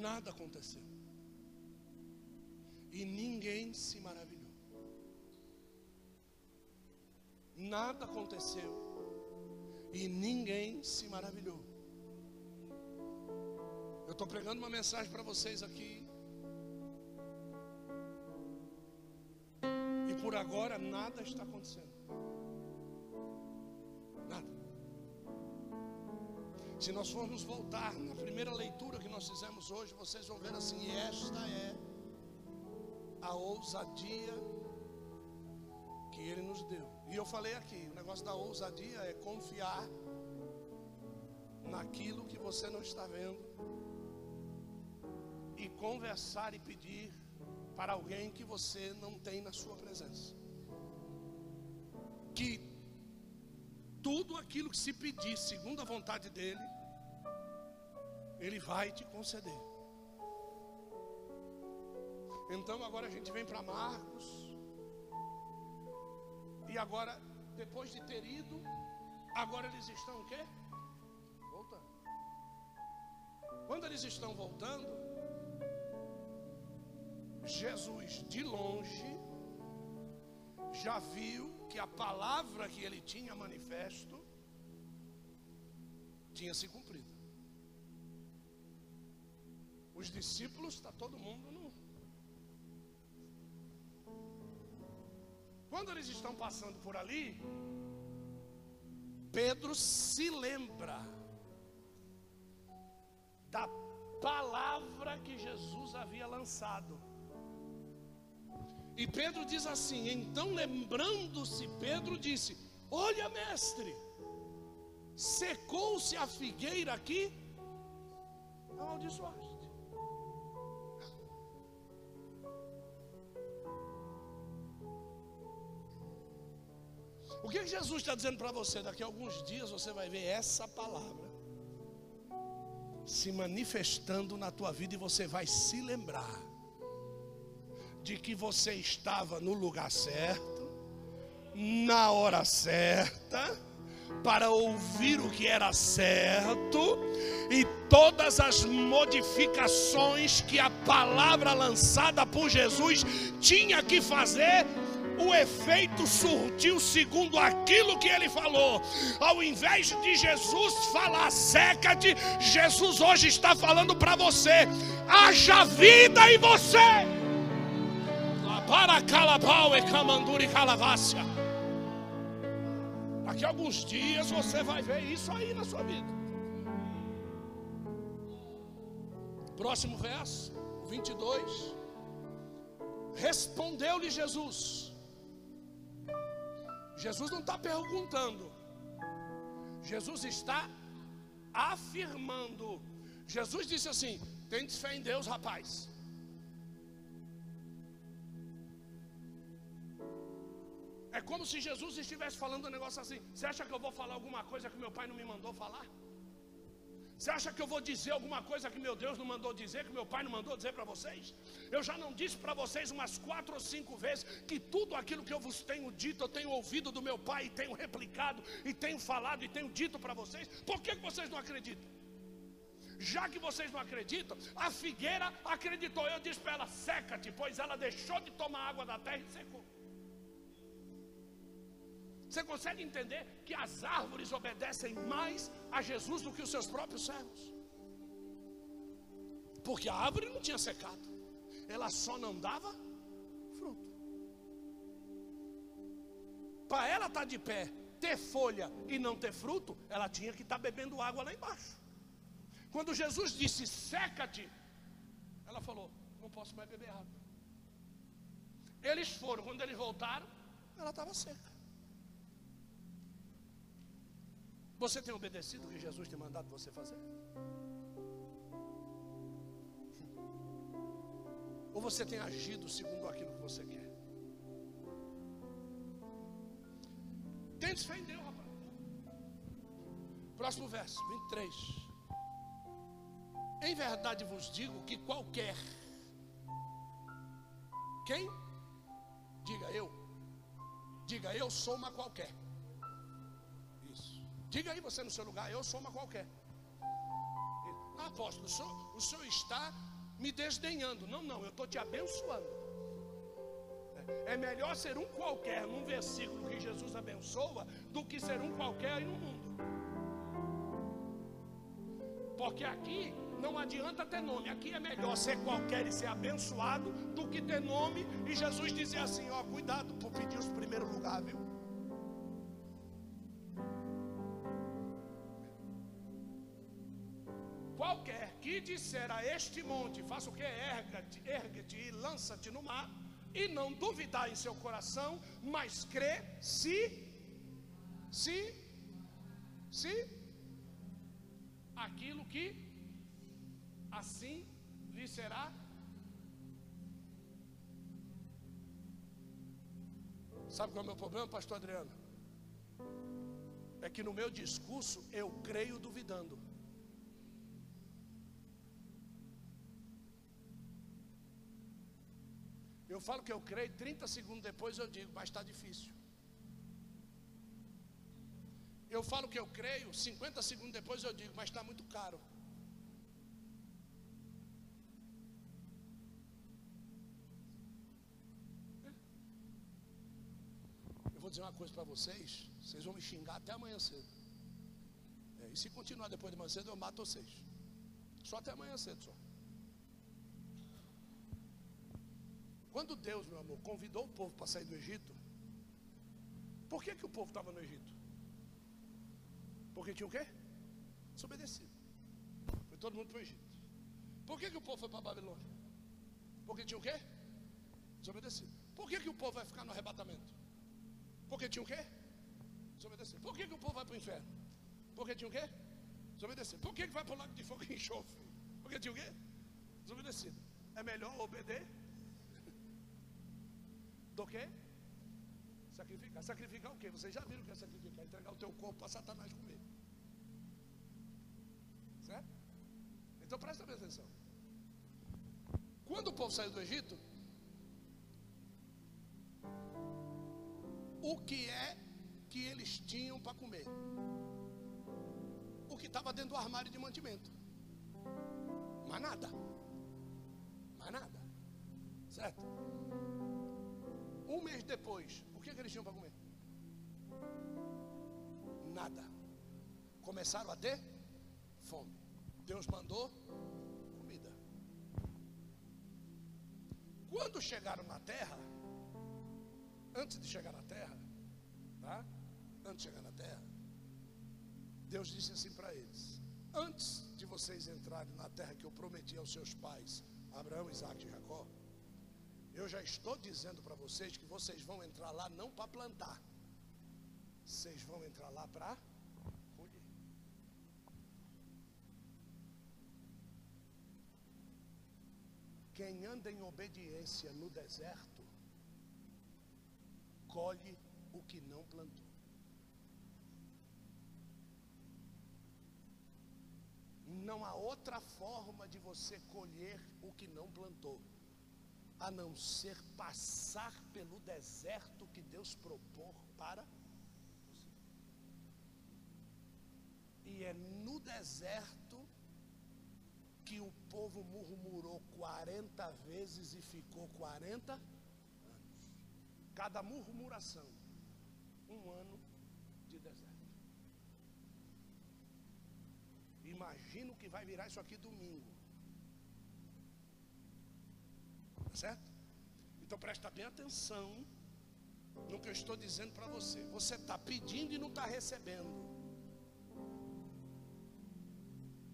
nada aconteceu. E ninguém se maravilhou. Nada aconteceu. E ninguém se maravilhou. Eu estou pregando uma mensagem para vocês aqui. E por agora nada está acontecendo. Nada. Se nós formos voltar na primeira leitura que nós fizemos hoje, vocês vão ver assim: esta é a ousadia que Ele nos deu. E eu falei aqui: o negócio da ousadia é confiar naquilo que você não está vendo e conversar e pedir para alguém que você não tem na sua presença. Que tudo aquilo que se pedir segundo a vontade dele, ele vai te conceder. Então agora a gente vem para Marcos. E agora, depois de ter ido, agora eles estão o quê? Voltando. Quando eles estão voltando, Jesus de longe já viu que a palavra que ele tinha manifesto tinha se cumprido. Os discípulos, está todo mundo Quando eles estão passando por ali, Pedro se lembra da palavra que Jesus havia lançado. E Pedro diz assim: então lembrando-se, Pedro disse: Olha, mestre, secou-se a figueira aqui, amaldiçoaste. O que, que Jesus está dizendo para você? Daqui a alguns dias você vai ver essa palavra se manifestando na tua vida e você vai se lembrar de que você estava no lugar certo, na hora certa, para ouvir o que era certo e todas as modificações que a palavra lançada por Jesus tinha que fazer o efeito surtiu segundo aquilo que ele falou. Ao invés de Jesus falar seca-te, Jesus hoje está falando para você: haja vida em você para calabau e camanduri calavácia. Daqui a alguns dias você vai ver isso aí na sua vida. Próximo verso, 22. Respondeu-lhe Jesus. Jesus não está perguntando, Jesus está afirmando. Jesus disse assim: tem fé em Deus, rapaz. É como se Jesus estivesse falando um negócio assim: Você acha que eu vou falar alguma coisa que meu pai não me mandou falar? Você acha que eu vou dizer alguma coisa que meu Deus não mandou dizer, que meu pai não mandou dizer para vocês? Eu já não disse para vocês umas quatro ou cinco vezes que tudo aquilo que eu vos tenho dito, eu tenho ouvido do meu pai e tenho replicado, e tenho falado e tenho dito para vocês. Por que, que vocês não acreditam? Já que vocês não acreditam, a figueira acreditou. Eu disse para ela: seca-te, pois ela deixou de tomar água da terra e secou. Você consegue entender que as árvores obedecem mais a Jesus do que os seus próprios servos? Porque a árvore não tinha secado, ela só não dava fruto. Para ela estar tá de pé, ter folha e não ter fruto, ela tinha que estar tá bebendo água lá embaixo. Quando Jesus disse seca-te, ela falou: não posso mais beber água. Eles foram, quando eles voltaram, ela estava seca. Você tem obedecido o que Jesus tem mandado você fazer? Ou você tem agido segundo aquilo que você quer? Tem fé em Deus, rapaz. Próximo verso, 23. Em verdade vos digo que qualquer. Quem? Diga eu. Diga eu sou uma qualquer. Diga aí você no seu lugar, eu sou uma qualquer. Apóstolo, o senhor, o senhor está me desdenhando. Não, não, eu estou te abençoando. É melhor ser um qualquer num versículo que Jesus abençoa do que ser um qualquer aí no mundo. Porque aqui não adianta ter nome, aqui é melhor ser qualquer e ser abençoado do que ter nome. E Jesus dizia assim: ó, cuidado por pedir os primeiros lugares, viu? Disser a este monte, faça o que? Erga-te, ergue-te e lança-te no mar, e não duvidar em seu coração, mas crê se, se, se, aquilo que assim lhe será. Sabe qual é o meu problema, pastor Adriano? É que no meu discurso eu creio duvidando. Eu falo que eu creio, 30 segundos depois eu digo, mas está difícil. Eu falo que eu creio, 50 segundos depois eu digo, mas está muito caro. Eu vou dizer uma coisa para vocês, vocês vão me xingar até amanhã cedo. É, e se continuar depois de manhã cedo, eu mato vocês. Só até amanhã cedo só. Quando Deus, meu amor, convidou o povo para sair do Egito, por que, que o povo estava no Egito? Porque tinha o quê? Desobedecido. Foi todo mundo para o Egito. Por que, que o povo foi para Babilônia? Porque tinha o quê? Desobedecido. Por que, que o povo vai ficar no arrebatamento? Porque tinha o quê? Desobedecido. Por que, que o povo vai para o inferno? Porque tinha o quê? Desobedecido. Por que, que vai para o lago de fogo e enxofre? Porque tinha o quê? Desobedecido. É melhor obedecer do que sacrificar. Sacrificar o que? Vocês já viram o que é sacrificar? Entregar o teu corpo para Satanás comer. Certo? Então presta bem atenção. Quando o povo saiu do Egito, o que é que eles tinham para comer? O que estava dentro do armário de mantimento. Mas nada. Mas nada. Certo? Um mês depois, o que, que eles tinham para comer? Nada. Começaram a ter fome. Deus mandou comida. Quando chegaram na terra, antes de chegar na terra, tá? Antes de chegar na terra, Deus disse assim para eles: Antes de vocês entrarem na terra que eu prometi aos seus pais, Abraão, Isaac e Jacó, eu já estou dizendo para vocês que vocês vão entrar lá não para plantar, vocês vão entrar lá para colher. Quem anda em obediência no deserto, colhe o que não plantou. Não há outra forma de você colher o que não plantou a não ser passar pelo deserto que Deus propor para você. E é no deserto que o povo murmurou 40 vezes e ficou 40 anos. Cada murmuração, um ano de deserto. Imagina o que vai virar isso aqui domingo. Certo? Então presta bem atenção no que eu estou dizendo para você. Você está pedindo e não está recebendo.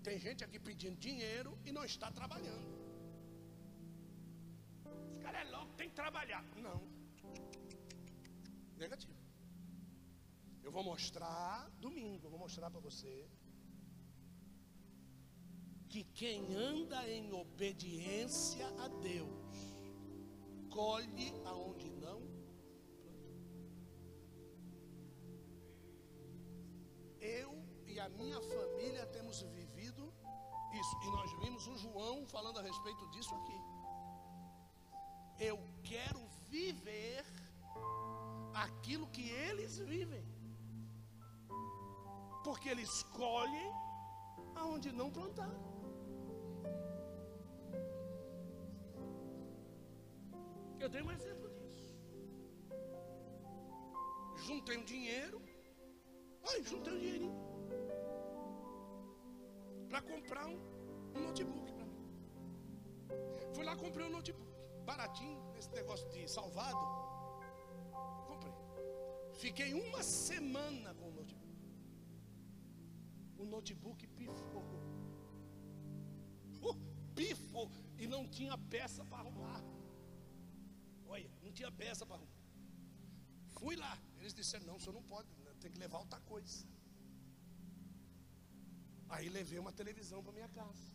Tem gente aqui pedindo dinheiro e não está trabalhando. Esse cara é louco, tem que trabalhar. Não. Negativo. Eu vou mostrar domingo, eu vou mostrar para você que quem anda em obediência a Deus colhe aonde não. Eu e a minha família temos vivido isso. E nós vimos o João falando a respeito disso aqui. Eu quero viver aquilo que eles vivem. Porque eles colhem aonde não plantaram. Eu dei um exemplo disso. juntei um dinheiro. Ai, juntei um dinheirinho. Para comprar um, um notebook para mim. Fui lá, comprei um notebook. Baratinho, nesse negócio de salvado. Comprei. Fiquei uma semana com o notebook. O notebook pifou. Uh, pifou. E não tinha peça para arrumar. Tinha peça para arrumar. Fui lá. Eles disseram: não, o senhor não pode, tem que levar outra coisa. Aí levei uma televisão para minha casa.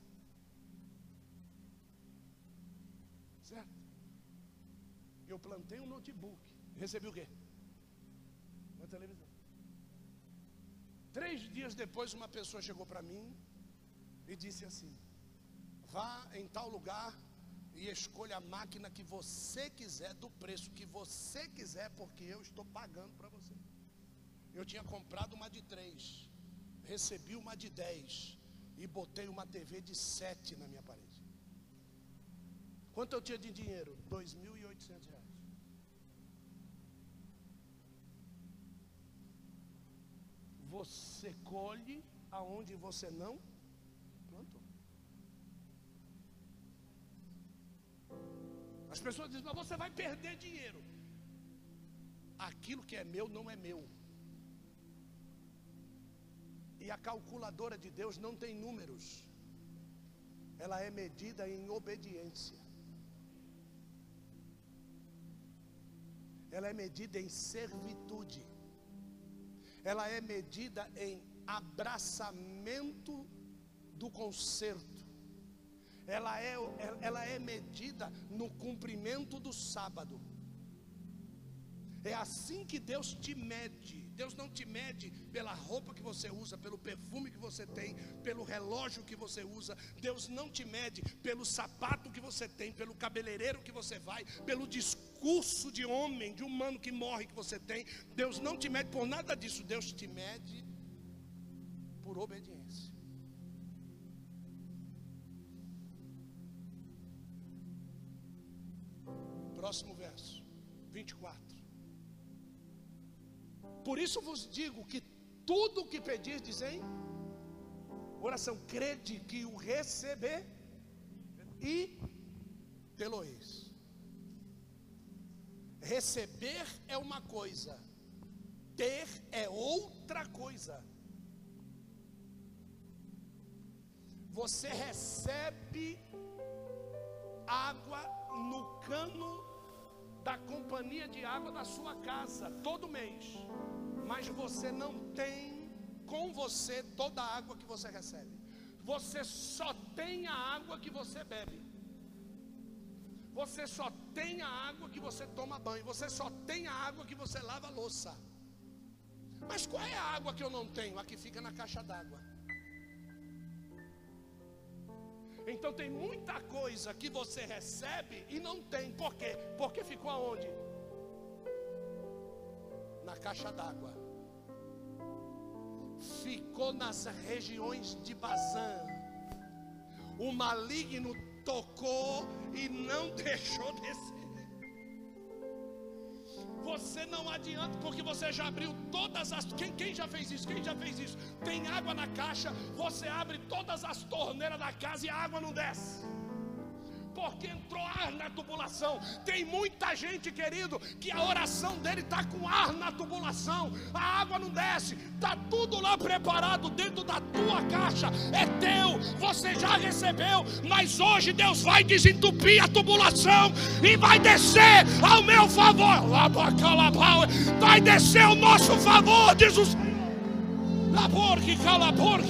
Certo? Eu plantei um notebook. Recebi o quê? Uma televisão. Três dias depois, uma pessoa chegou para mim e disse assim: Vá em tal lugar e escolha a máquina que você quiser, do preço que você quiser, porque eu estou pagando para você. Eu tinha comprado uma de três, recebi uma de dez e botei uma TV de sete na minha parede. Quanto eu tinha de dinheiro? Dois mil e oitocentos reais. Você colhe aonde você não plantou. As pessoas dizem, mas você vai perder dinheiro. Aquilo que é meu não é meu. E a calculadora de Deus não tem números. Ela é medida em obediência. Ela é medida em servitude. Ela é medida em abraçamento do conserto. Ela é, ela é medida no cumprimento do sábado. É assim que Deus te mede. Deus não te mede pela roupa que você usa, pelo perfume que você tem, pelo relógio que você usa. Deus não te mede pelo sapato que você tem, pelo cabeleireiro que você vai, pelo discurso de homem, de humano que morre que você tem. Deus não te mede por nada disso. Deus te mede por obediência. Próximo verso, 24. Por isso vos digo que tudo o que pedis, dizem, oração, crede que o receber e pelo-eis. Receber é uma coisa, ter é outra coisa. Você recebe água no cano da companhia de água da sua casa todo mês, mas você não tem com você toda a água que você recebe. Você só tem a água que você bebe. Você só tem a água que você toma banho. Você só tem a água que você lava a louça. Mas qual é a água que eu não tenho? A que fica na caixa d'água. Então tem muita coisa que você recebe e não tem. Por quê? Porque ficou aonde? Na caixa d'água. Ficou nas regiões de Bazã. O maligno tocou e não deixou descer. Você não adianta, porque você já abriu todas as. Quem, quem já fez isso? Quem já fez isso? Tem água na caixa, você abre todas as torneiras da casa e a água não desce porque entrou ar na tubulação. Tem muita gente, querido, que a oração dele está com ar na tubulação. A água não desce, está tudo lá preparado dentro da tua caixa. É teu, você já recebeu, mas hoje Deus vai desentupir a tubulação e vai descer ao meu favor. Vai descer ao nosso favor, diz o Senhor. Labor que calabor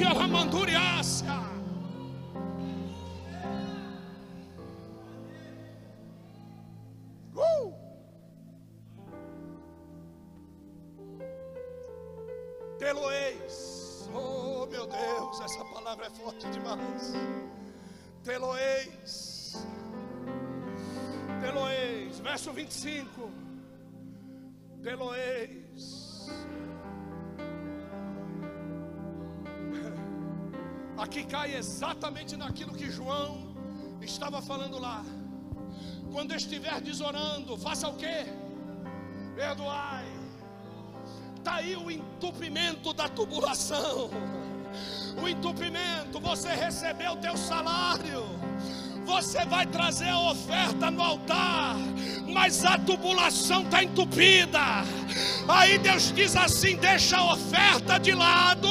25. Teloeis. Aqui cai exatamente naquilo que João estava falando lá. Quando estiver desorando, faça o quê? Perdoai. Está aí o entupimento da tubulação. O entupimento, você recebeu o teu salário. Você vai trazer a oferta no altar, mas a tubulação está entupida. Aí Deus diz assim: deixa a oferta de lado,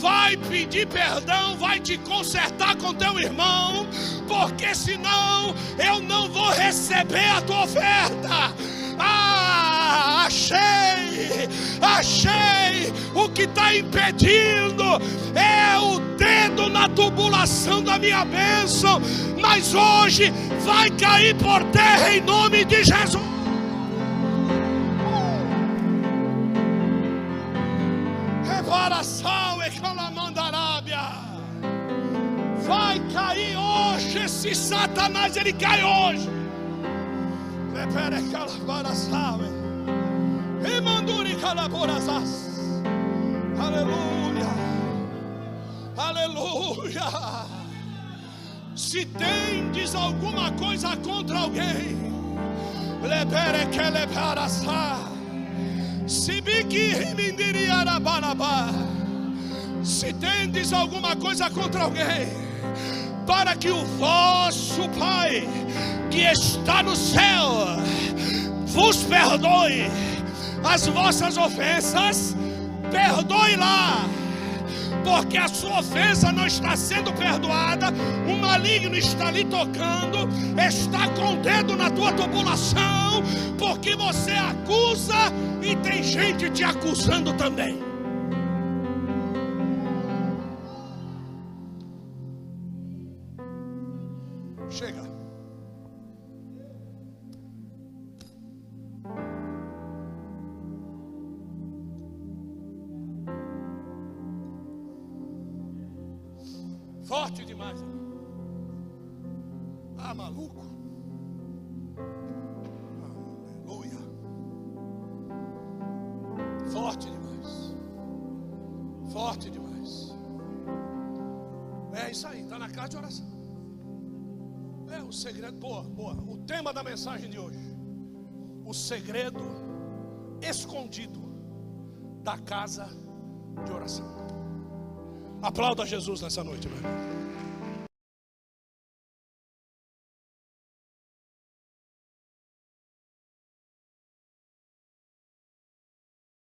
vai pedir perdão, vai te consertar com teu irmão, porque senão eu não vou receber a tua oferta. Achei, achei. O que está impedindo é o dedo na tubulação da minha bênção, mas hoje vai cair por terra em nome de Jesus. Reparação e calamandarábia. Vai cair hoje esse Satanás, ele cai hoje. Lepere calabarasabe. E manduri calaborazas. Aleluia. Aleluia. Se tendes alguma coisa contra alguém, lepere que leparasá. Se bique remindiriarabarabá. Se tendes alguma coisa contra alguém, para que o vosso Pai que está no céu vos perdoe as vossas ofensas, perdoe lá, porque a sua ofensa não está sendo perdoada, o maligno está ali tocando, está com o dedo na tua tubulação, porque você acusa e tem gente te acusando também. Está na casa de oração. É o segredo. Boa, boa. O tema da mensagem de hoje. O segredo escondido da casa de oração. Aplauda Jesus nessa noite, meu irmão.